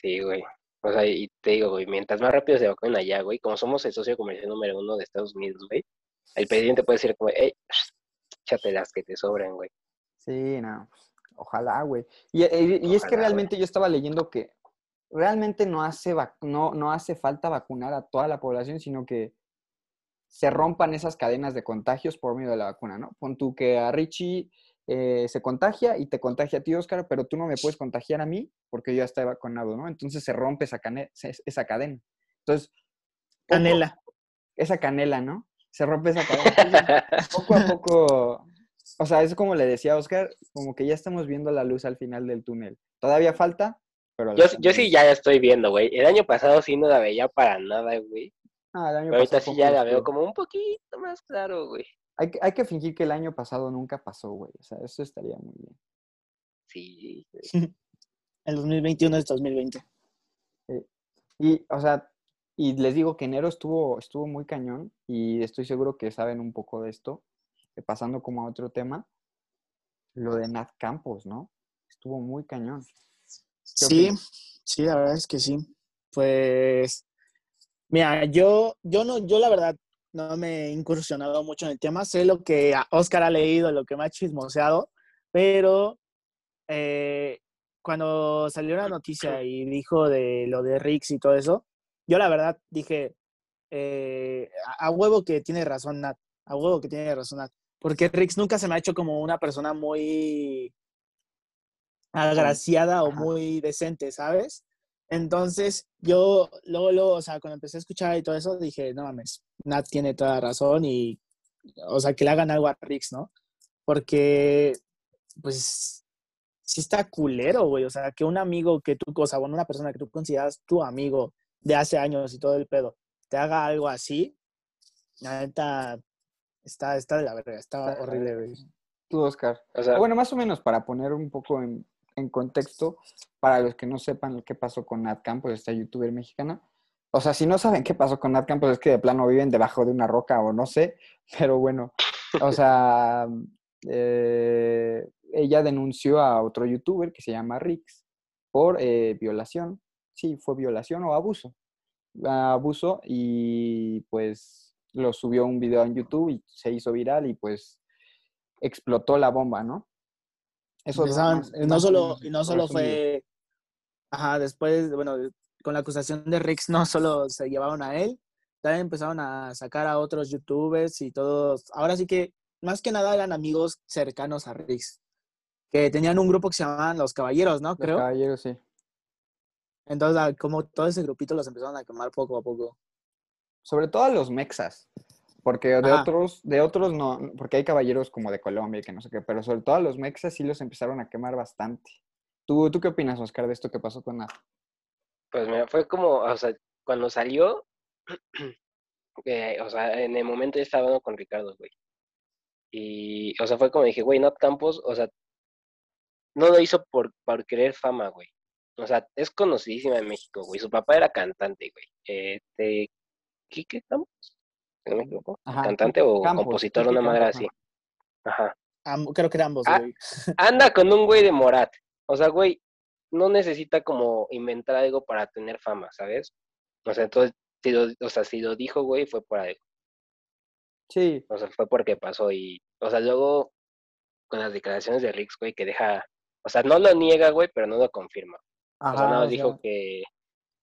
Sí, güey. O sea, y te digo, güey, mientras más rápido se vacunen allá, güey, como somos el socio comercial número uno de Estados Unidos, güey, el presidente puede decir como, hey, échate las que te sobran, güey. Sí, no. Ojalá, güey. Y, y- y es que güey. realmente yo estaba leyendo que realmente no hace, vac- no, no hace falta vacunar a toda la población, sino que se rompan esas cadenas de contagios por medio de la vacuna, ¿no? Pon tú que a Richie eh, se contagia y te contagia a ti, Oscar, pero tú no me puedes contagiar a mí porque yo ya estoy vacunado, ¿no? Entonces se rompe esa, esa cadena. Entonces, poco- Canela. esa canela, ¿no? Se rompe esa cadena. Entonces, poco a poco, o sea, es como le decía a Oscar, como que ya estamos viendo la luz al final del túnel. Todavía falta, pero... Yo, sí ya estoy viendo, güey. El año pasado sí no la veía para nada, güey. Ah, el año Pero ahorita pasado sí ya la veo como un poquito más claro, güey. Hay, que- hay que fingir que el año pasado nunca pasó, güey. O sea, eso estaría muy bien. Sí. güey. (laughs) El 2021 es 2020. Y, o sea, y les digo que enero estuvo, estuvo muy cañón y estoy seguro que saben un poco de esto. Eh, pasando como a otro tema, lo de Nat Campos, ¿no? Estuvo muy cañón. Sí, sí, la verdad es que sí. Pues, mira, yo, yo no, yo la verdad no me he incursionado mucho en el tema. Sé lo que Oscar ha leído, lo que me ha chismoseado, pero eh, cuando salió la noticia y dijo de lo de Rix y todo eso, yo la verdad dije, eh, a huevo que tiene razón Nat, a huevo que tiene razón Nat, porque Rix nunca se me ha hecho como una persona muy agraciada o muy decente, ¿sabes? Entonces, yo luego, luego, o sea, cuando empecé a escuchar y todo eso, dije, no mames, Nat tiene toda razón y, o sea, que le hagan algo a Rix, ¿no? Porque, pues, sí está culero, güey. O sea, que un amigo que tú, o sea, bueno, una persona que tú consideras tu amigo de hace años y todo el pedo, te haga algo así, la neta, está, está de la verga, está horrible, güey. Tú, Oscar. O sea, bueno, más o menos para poner un poco en, en contexto, para los que no sepan qué pasó con Nat Campos, esta youtuber mexicana. O sea, si no saben qué pasó con Nat Campos, es que de plano viven debajo de una roca o no sé, (laughs) pero bueno, o sea, eh, ella denunció a otro youtuber que se llama Rix por eh, violación. Sí, fue violación o abuso. Abuso y pues lo subió un video en YouTube y se hizo viral y pues explotó la bomba, ¿no? Eso no solo, no solo fue, ajá, después, bueno, con la acusación de Rix no solo se llevaron a él, también empezaron a sacar a otros youtubers y todos, ahora sí que más que nada eran amigos cercanos a Rix, que tenían un grupo que se llamaban Los Caballeros, ¿no? Creo. Los Caballeros, sí. Entonces, ah, como todo ese grupito los empezaron a quemar poco a poco. Sobre todo a los mexas. Porque de otros, de otros no, porque hay caballeros como de Colombia y que no sé qué, pero sobre todo a los mexas sí los empezaron a quemar bastante. ¿Tú, tú qué opinas, Oscar, de esto que pasó con Nat? Pues mira, fue como, o sea, cuando salió, (clears throat) eh, o sea, en el momento ya estaba hablando con Ricardo, güey. Y, o sea, fue como dije, güey, Nat Campos, o sea, no lo hizo por, por querer fama, güey. O sea, es conocidísima en México, güey. Su papá era cantante, güey. Este, ¿Quique Campos? No me equivoco. Cantante o compositor, una madre así. Ajá. creo que era ambos, ah, güey. (laughs) anda con un güey de Morat. O sea, güey, no necesita como inventar algo para tener fama, ¿sabes? O sea, entonces, si lo, o sea, si lo dijo, güey, fue por algo. Sí. O sea, fue porque pasó y, o sea, luego con las declaraciones de Rix, güey, que deja, o sea, no lo niega, güey, pero no lo confirma. Ajá, o sea, nada dijo que,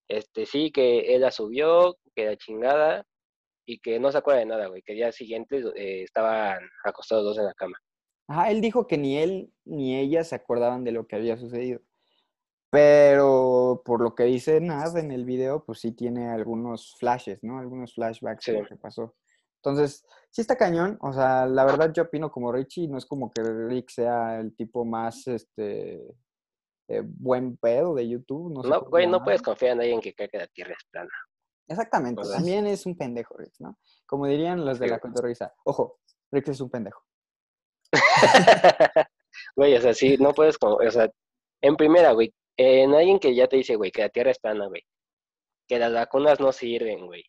este, sí, que él la subió, que la chingada, y que no se acuerda de nada, güey, que el día siguiente eh, estaban acostados dos en la cama. Ajá, él dijo que ni él ni ella se acordaban de lo que había sucedido. Pero por lo que dice Nad en el video, pues sí tiene algunos flashes, ¿no? Algunos flashbacks de lo que pasó. Entonces, sí está cañón. O sea, la verdad yo opino como Richie, no es como que Rick sea el tipo más, este, eh, buen pedo de YouTube. No, güey, no puedes confiar en alguien que cree que la Tierra es plana. Exactamente, también es un pendejo, Rix, ¿no? Como dirían los de la cotorriza. Ojo, Rix es un pendejo. (laughs) güey, o sea, sí, no puedes, como, o sea, en primera, güey, en alguien que ya te dice, güey, que la Tierra es plana, güey, que las vacunas no sirven, güey,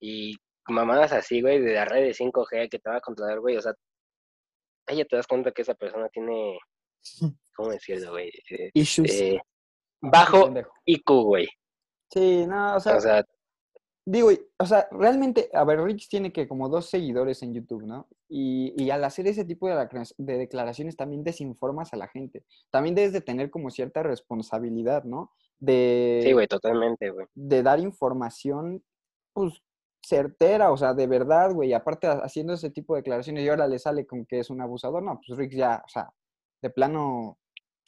y mamadas así, güey, de la red de 5G que te va a controlar, güey, o sea, ahí ya te das cuenta que esa persona tiene, (laughs) ¿cómo decirlo, güey? Issues. Eh, bajo IQ, güey. Sí, no, o sea, o sea Digo, o sea, realmente, a ver, Rich tiene que como dos seguidores en YouTube, ¿no? Y, y al hacer ese tipo de, de, declaraciones también desinformas a la gente. También debes de tener como cierta responsabilidad, ¿no? De... Sí, güey, totalmente, güey. De dar información, pues, certera, o sea, de verdad, güey. Aparte, haciendo ese tipo de declaraciones y ahora le sale con que es un abusador, no, pues Rick ya, o sea, de plano...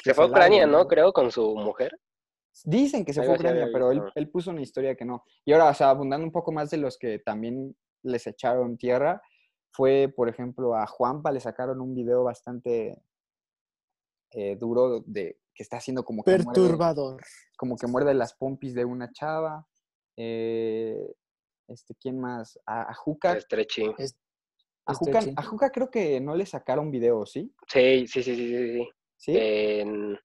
Se fue a Ucrania, ¿no? Creo, con su mujer. Dicen que se fue a Ucrania, pero él, puso una historia que no. Y ahora, o sea, abundando un poco más de los que también les echaron tierra, fue, por ejemplo, a Juanpa le sacaron un video bastante eh, duro de que está haciendo como que perturbador. como que muerde las pompis de una chava. Eh, este, ¿quién más? A, Juca. A Juca, a Juca creo que no le sacaron video, ¿sí? Sí, sí, sí, sí, sí. ¿Sí? En,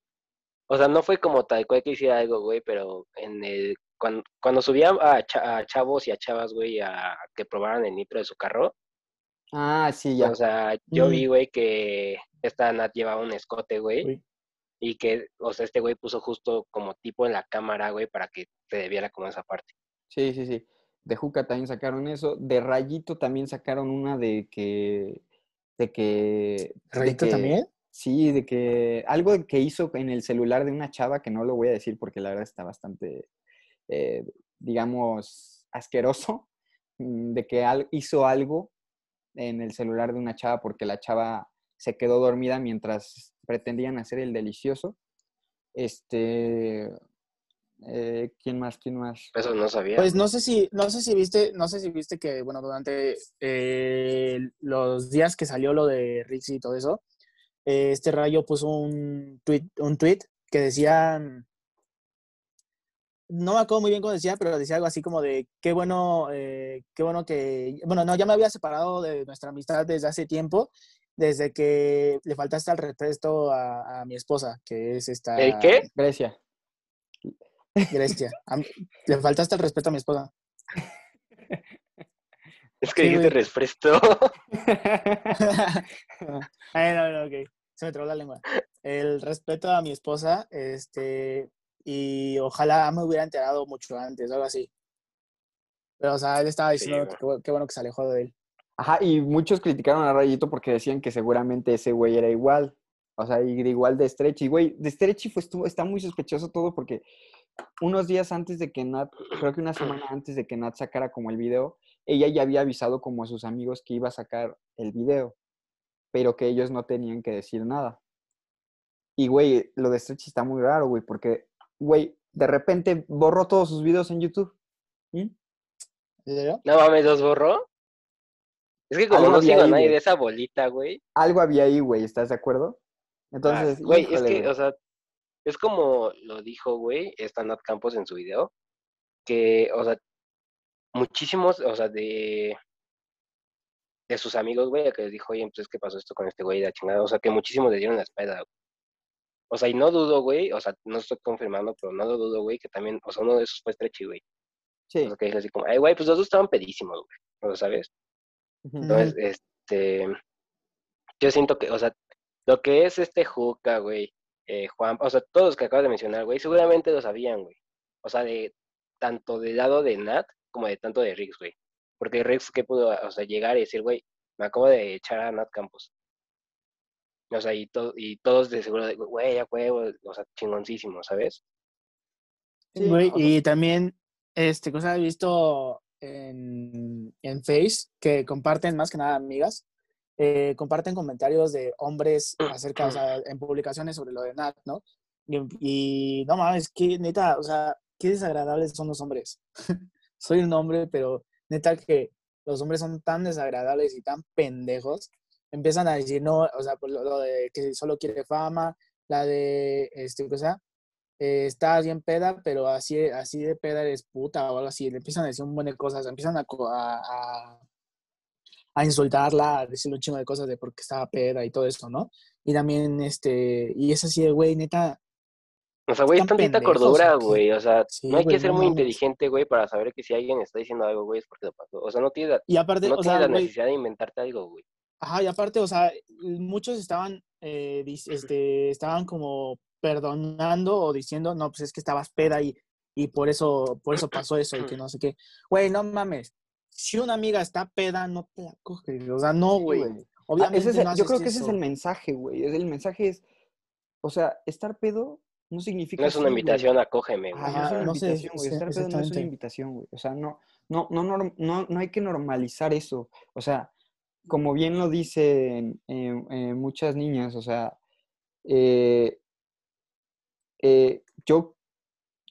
o sea, no fue como tal cual que hiciera algo, güey, pero en el cuando, cuando subía a, cha- a chavos y a chavas, güey, a que probaran el nitro de su carro, Ah, sí, ya. o sea, yo Mm. vi, güey, que esta Nat llevaba un escote, güey, y que, o sea, este güey puso justo como tipo en la cámara, güey, para que se debiera como esa parte. Sí, sí, sí. De Juca también sacaron eso. De Rayito también sacaron una de que. De que. de ¿Rayito que- también? Sí, de que. Algo que hizo en el celular de una chava que no lo voy a decir porque la verdad está bastante. eh, digamos. asqueroso. (laughs) mm, De que al- hizo algo en el celular de una chava porque la chava se quedó dormida mientras pretendían hacer el delicioso. Este. eh, ¿Quién más? ¿Quién más? Eso no sabía. Pues no sé si, no sé si viste, no sé si viste que, bueno, durante eh, los días que salió lo de Rix y todo eso, eh, este rayo puso un tweet, un tweet que decía, no me acuerdo muy bien cómo decía, pero decía algo así como de qué bueno, eh, qué bueno que, bueno, no, ya me había separado de nuestra amistad desde hace tiempo, desde que le faltaste al respeto a, a mi esposa, que es esta ¿El qué? Grecia. Grecia. A le faltaste el respeto a mi esposa. Es que Sí, dijiste. Ay, no, no, ok. Se me trabó la lengua. El respeto a mi esposa, este, y ojalá me hubiera enterado mucho antes, algo así. Pero, o sea, él estaba diciendo que qué bu- qué bueno que se alejó de él. Ajá, y muchos criticaron a Rayito porque decían que seguramente ese güey era igual. O sea, igual de Stretchy. Güey, de Stretchy fue, estuvo, está muy sospechoso todo porque unos días antes de que Nat, creo que una semana antes de que Nat sacara como el video, ella ya había avisado como a sus amigos que iba a sacar el video, pero que ellos no tenían que decir nada. Y, güey, lo de Stretchy está muy raro, güey, porque, güey, de repente borró todos sus videos en YouTube. ¿Mm? No mames, ¿los borró? Es que como Algo no sigo a nadie de esa bolita, güey. Algo había ahí, güey, ¿estás de acuerdo? Ah, Entonces, güey, es que, o sea, es como lo dijo, güey, esta Nat Campos en su video, que, o sea, muchísimos, o sea, de, de sus amigos, güey, a que les dijo, oye, pues, ¿qué pasó esto con este güey de la chingada? O sea, que muchísimos le dieron la espalda, güey. O sea, y no dudo, güey, o sea, no estoy confirmando, pero no lo dudo, güey, que también, o sea, uno de esos fue Stretchy, güey. Sí. O sea, que dijo así como, ay, güey, pues los dos estaban pedísimos, güey, ¿lo sabes? Entonces, este, yo siento que, o sea, lo que es este Juca, güey, eh, Juan, o sea, todos los que acabas de mencionar, güey, seguramente lo sabían, güey. O sea, de tanto del lado de Nat como de tanto de Riggs, güey. Porque Riggs, ¿qué pudo, o sea, llegar y decir, güey, me acabo de echar a Nat Campos? O sea, y, to- y todos de seguro, de, güey, ya huevo, o sea, chingoncísimo, ¿sabes? Sí, Güey, y también, este, cosa he visto en, en Face, que comparten más que nada amigas, eh, comparten comentarios de hombres acerca, o sea, en publicaciones sobre lo de Nat, ¿no? Y, y no mames, que neta, o sea, qué desagradables son los hombres. (laughs) Soy un hombre, pero neta que los hombres son tan desagradables y tan pendejos. Empiezan a decir, no, o sea, por lo, de que solo quiere fama, la de, este, cosa, eh, estás bien peda, pero así, así de peda eres puta o algo así. Le empiezan a decir un buen de cosas, empiezan a insultarla, a decirle un chingo de cosas de por qué estaba peda y todo eso, ¿no? Y también, este, y es así de, güey, neta, O sea, güey, es tantita cordura, güey. O sea, Sí, no hay güey, que ser no muy inteligente, güey, para saber que si alguien está diciendo algo, güey, es porque lo pasó. O sea, no tienes la, y aparte, no o tienes sea, la güey, necesidad de inventarte algo, güey. Ajá, y aparte, o sea, muchos estaban, eh, este, estaban como perdonando o diciendo, no, pues es que estabas peda y, y por eso, por eso pasó eso y que (clears throat) no sé qué. Güey, no mames. Si una amiga está peda, no te la coges. O sea, no, Sí, güey. Ah, Obviamente ese es el- no yo creo que ese es el mensaje, güey. El mensaje es, o sea, estar pedo no significa No es una güey. invitación güey. Ajá, no es Ajá, una no sé, invitación, güey. sí, Estar pedo no es una invitación, güey. O sea, no, no, no, no, no hay que normalizar eso. O sea, como bien lo dicen eh, eh, muchas niñas, o sea, eh, eh, yo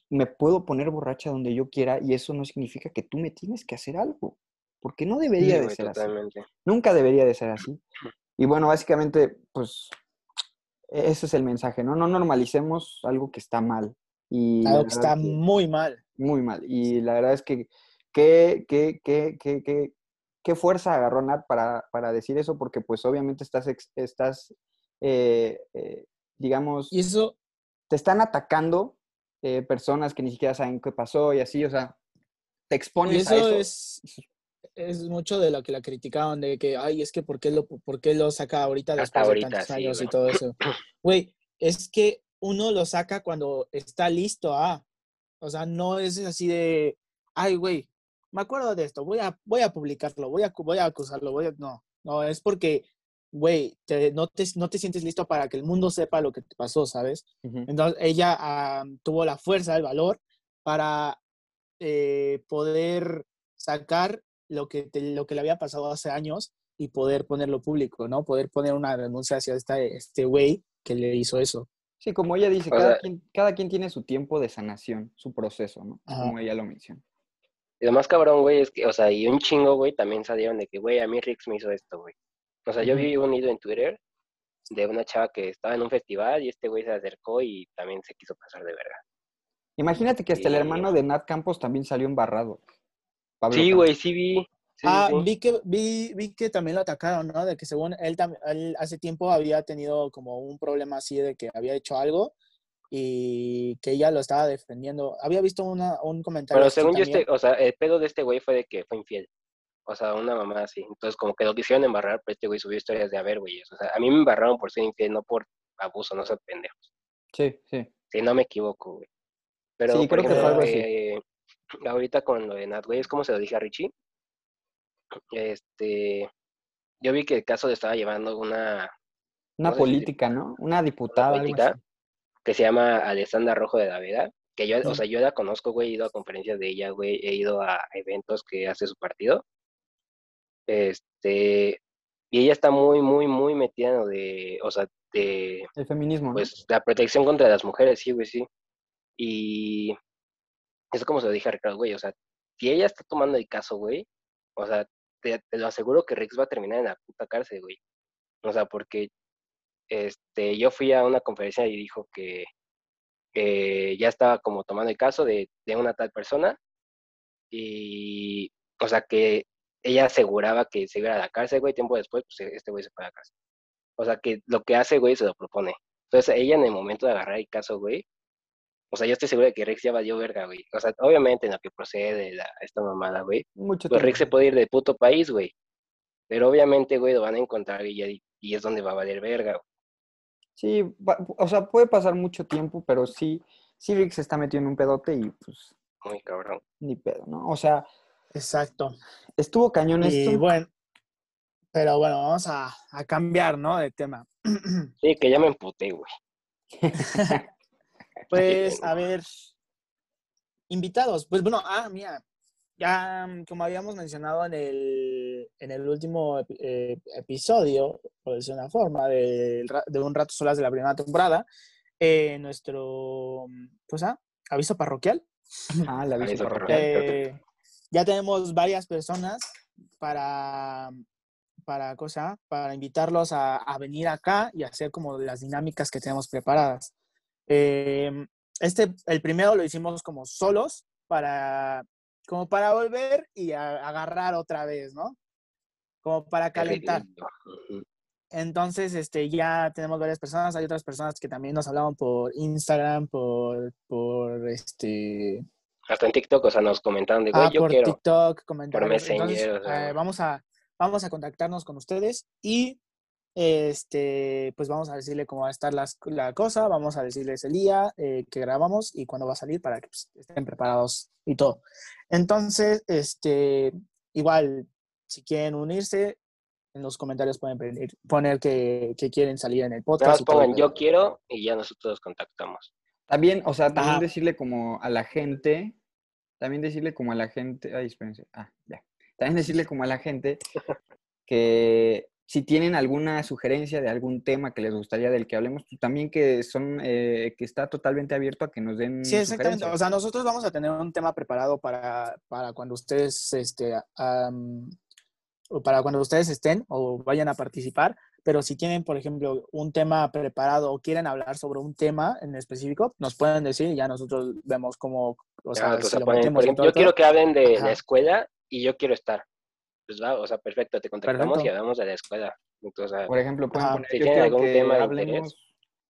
me puedo poner borracha donde yo quiera y eso no significa que tú me tienes que hacer algo, porque no debería Sí, de ser así. Nunca debería de ser así. (clears throat) Y bueno, básicamente, pues, ese es el mensaje, ¿no? No normalicemos algo que está mal. Y Algo que está que- muy mal. muy mal. Y la verdad es que qué, qué, qué, qué, fuerza agarró Nat para, para decir eso, porque pues obviamente estás, estás eh, eh, digamos, Y eso, te están atacando eh, personas que ni siquiera saben qué pasó y así, o sea, te Y expones a eso eso. es, es mucho de lo que la criticaban, de que, ay, es que ¿por qué lo, por qué lo saca ahorita Hasta después ahorita, de tantos sí, años y todo eso? (clears throat) Güey, es que uno lo saca cuando está listo a. O sea, no es así de, ay, güey, me acuerdo de esto, voy a, voy a publicarlo, voy a, voy a acusarlo, voy a... No, no, es porque, güey, te- no, te, no te sientes listo para que el mundo sepa lo que te pasó, ¿sabes? Ujú. Entonces ella ah, tuvo la fuerza, el valor para eh, poder sacar lo que, te- lo que le había pasado hace años y poder ponerlo público, ¿no? Poder poner una denuncia hacia esta, este güey que le hizo eso. Sí, como ella dice, O cada, quien, cada quien tiene su tiempo de sanación, su proceso, ¿no? Ajá. Como ella lo menciona. Y lo más cabrón, güey, es que, o sea, y un chingo, güey, también salieron de que, güey, a mí Rix me hizo esto, güey. O sea, yo vi un hilo en Twitter de una chava que estaba en un festival y este güey se acercó y también se quiso pasar de verga. Imagínate que hasta el hermano de Nat Campos también salió embarrado. Pablo Sí, güey, sí vi. Sí, ah, sí. vi que vi, vi que también lo atacaron, ¿no? De que según él, él hace tiempo había tenido como un problema así de que había hecho algo y que ella lo estaba defendiendo. Había visto una, un comentario. Pero según yo, este, o sea, el pedo de este güey fue de que fue infiel. O sea, una mamá así. Entonces, como que lo quisieron embarrar, pero este güey subió historias de, a ver, güey. O sea, a mí me embarraron por ser infiel, no por abuso, no sé, pendejos. Sí, sí. Si no me equivoco, güey. Pero, Sí, por creo que fue algo así. eh, ahorita con lo de Nat, güey, es como se lo dije a Richie. Este, yo vi que el caso le estaba llevando una Una política, ¿no? Una diputada, política así. que se llama Alessandra Rojo de la Vega, que yo, o Mm. sea, yo la conozco, güey, he ido a conferencias de ella, güey, he ido a eventos que hace su partido. Este, y ella está muy, muy, muy metida en lo de, o sea, de, El feminismo, ¿no? pues, la protección contra las mujeres, sí, güey, sí. Y es como se lo dije a Ricardo, güey, o sea, si ella está tomando el caso, güey, o sea, te, te lo aseguro que Rex va a terminar en la puta cárcel, güey. O sea, porque este, yo fui a una conferencia y dijo que, ya estaba como tomando el caso de, de una tal persona y, o sea, que ella aseguraba que se iba a la cárcel, güey, tiempo después, pues este güey se fue a la cárcel. O sea, que lo que hace, güey, se lo propone. Entonces, ella en el momento de agarrar el caso, güey, o sea, yo estoy seguro de que Rex ya valió verga, güey. O sea, obviamente en lo que procede la, esta mamada, güey, Mucho pues tiempo. Rex se puede ir del puto país, güey. Pero obviamente, güey, lo van a encontrar y, ya- y es donde va a valer verga, güey. Sí, va- o sea, puede pasar mucho tiempo, pero sí, sí Rick se está metiendo en un pedote y pues Muy cabrón. ni pedo, ¿no? O sea, Exacto. estuvo cañón Y esto. bueno, pero bueno, vamos a, a cambiar, ¿no? De tema. Sí, que ya me emputé, güey. (laughs) Pues, a ver, invitados. Pues bueno, ah, mira, ya como habíamos mencionado en el, en el último eh, episodio, por decir una forma, de, Un Rato Solas de la primera temporada, eh, nuestro, pues, ah, aviso parroquial. (laughs) Ah, la aviso Aviso parroquial. Eh, ya tenemos varias personas para, para, cosa, para invitarlos a, a venir acá y hacer como las dinámicas que tenemos preparadas. Eh, este, el primero lo hicimos como solos para, como para volver y a- agarrar otra vez, ¿no? Como para calentar. Entonces, este, ya tenemos varias personas. Hay otras personas que también nos hablaban por Instagram, por, por este, Hasta en TikTok, o sea, nos comentaron de, güey, Ah, yo por quiero. TikTok, comentarios. Messenger, Entonces, o sea. eh, vamos, a, vamos a contactarnos con ustedes y este, pues vamos a decirle cómo va a estar las- la cosa, vamos a decirles el día eh, que grabamos y cuándo va a salir para que pues, estén preparados y todo. Entonces, este, igual, si quieren unirse, en los comentarios pueden poner, poner que, que quieren salir en el podcast. el pongan yo quiero y ya nosotros los contactamos. También, o sea, también Ajá. decirle como a la gente, también decirle como a la gente, ay, espérense, ah, ya. También decirle como a la gente que si tienen alguna sugerencia de algún tema que les gustaría del que hablemos, pues también que son, eh, que está totalmente abierto a que nos den Sí, exactamente. O sea, nosotros vamos a tener un tema preparado para, para cuando ustedes este, o para cuando ustedes estén o vayan a participar. Pero si tienen, por ejemplo, un tema preparado o quieren hablar sobre un tema en específico, nos pueden decir y ya nosotros vemos cómo, o sea, o si sea, lo ponen, metemos por ejemplo, yo quiero que hablen de Ajá. la escuela y yo quiero estar. Pues va, o sea, perfecto, te contactamos y hablamos de la escuela. Entonces, Por ejemplo, pueden Ajá. poner, Si yo algún que tema de hablemos, interés.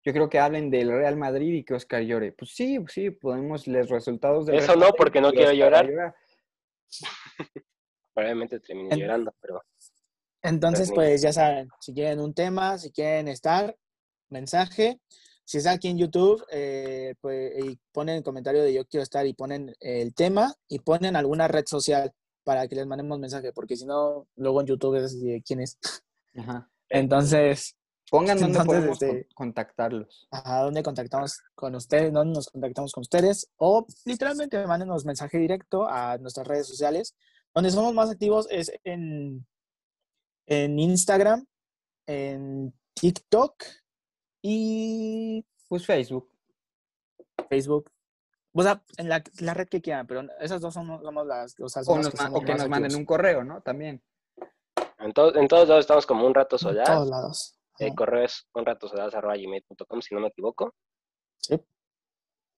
yo creo que hablen del Real Madrid y que Oscar llore. Pues sí, sí, podemos los resultados del Eso Real no, porque no quiero llorar. (laughs) Probablemente termine En- llorando, pero Entonces, Pues, pues ya saben, si quieren un tema, si quieren estar, mensaje. Si está aquí en YouTube, eh, pues y ponen el comentario de yo quiero estar y ponen el tema y ponen alguna red social para que les mandemos mensaje, porque si no, luego en YouTube es de quién es. Ajá. (laughs) Entonces, Pongan dónde Entonces, podemos este- con- contactarlos. ¿a dónde contactamos con ustedes? ¿Dónde nos contactamos con ustedes? O literalmente mándenos mensaje directo a nuestras redes sociales. Donde somos más activos es en, en Instagram, en TikTok y Pues Facebook. Facebook. O sea, en la, la red que quieran, pero esas dos son, somos las, o sea, O, las nos que o nos manden un correo, ¿no? También. en, to- en todos lados estamos como un rato En solar. todos lados. El Ajá. correo es unratosodadas.gmail.com, si no me equivoco. Sí.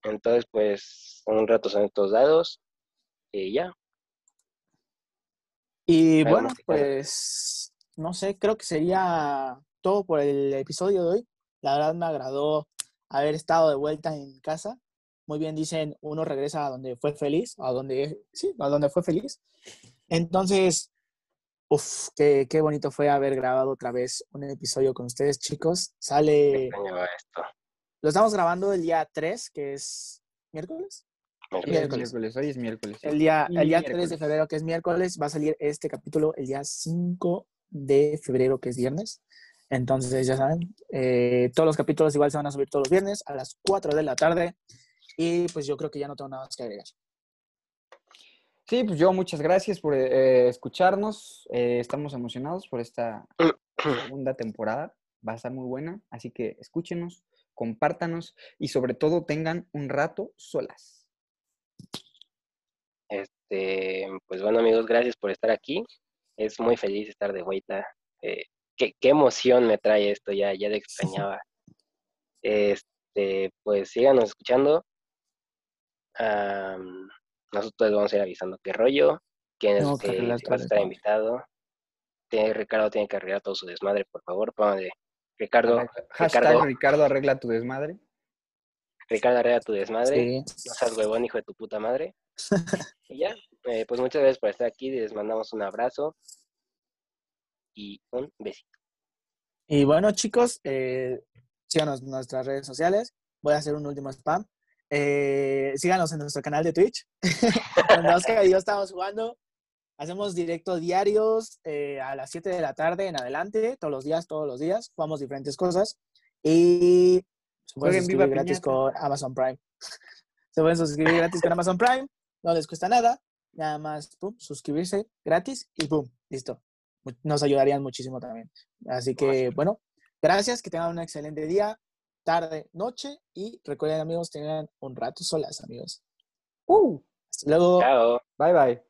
Entonces, pues, un rato son estos dados. Y ya. Y bueno, pues no sé, creo que sería todo por el episodio de hoy. La verdad me agradó haber estado de vuelta en casa. Muy bien dicen, uno regresa a donde fue feliz, a donde, sí, a donde fue feliz. Entonces, uff, qué, qué bonito fue haber grabado otra vez un episodio con ustedes, chicos. Sale, esto. lo estamos grabando el día 3, que es miércoles. Miércoles. miércoles, hoy es miércoles. sí. El día, el día 3 miércoles. de febrero, que es miércoles, va a salir este capítulo el día 5 de febrero, que es viernes. Entonces, ya saben, eh, todos los capítulos igual se van a subir todos los viernes a las 4 de la tarde. Y pues yo creo que ya no tengo nada más que agregar. Sí, pues yo muchas gracias por eh, escucharnos. Eh, estamos emocionados por esta segunda temporada. Va a estar muy buena, así que escúchenos, compártanos y sobre todo tengan un rato solas. Este, pues bueno, amigos, gracias por estar aquí. Es muy feliz estar de vuelta. Eh, qué, qué emoción me trae esto, ya, ya te (laughs) extrañaba. Este, pues síganos escuchando. Nosotros vamos a ir avisando qué rollo, quién es Tengo que que arreglar si todo vas a estar invitado. Tiene- Ricardo tiene que arreglar todo su desmadre, por favor. Póngale, Ricardo, Hashtag Ricardo, Ricardo arregla tu desmadre. Ricardo arregla tu desmadre. Sí. No seas huevón, hijo de tu puta madre. (laughs) y ya, eh, pues muchas gracias por estar aquí. Les mandamos un abrazo y un besito. Y bueno, chicos, eh, síganos en nuestras redes sociales. Voy a hacer un último spam. Eh, síganos en nuestro canal de Twitch. (laughs) donde Oscar y yo estamos jugando. Hacemos directos diarios eh, a las 7 de la tarde en adelante, todos los días, todos los días. Jugamos diferentes cosas. Y se pueden suscribir gratis Piñata. con Amazon Prime. (laughs) se pueden suscribir gratis con Amazon Prime. No les cuesta nada. Nada más, pum, suscribirse gratis y pum, listo. Nos ayudarían muchísimo también. Así que, bueno, gracias, que tengan un excelente día, tarde, noche y recuerden, amigos, tengan un rato solas, amigos. Uh, Hasta luego. Chao. bye bye.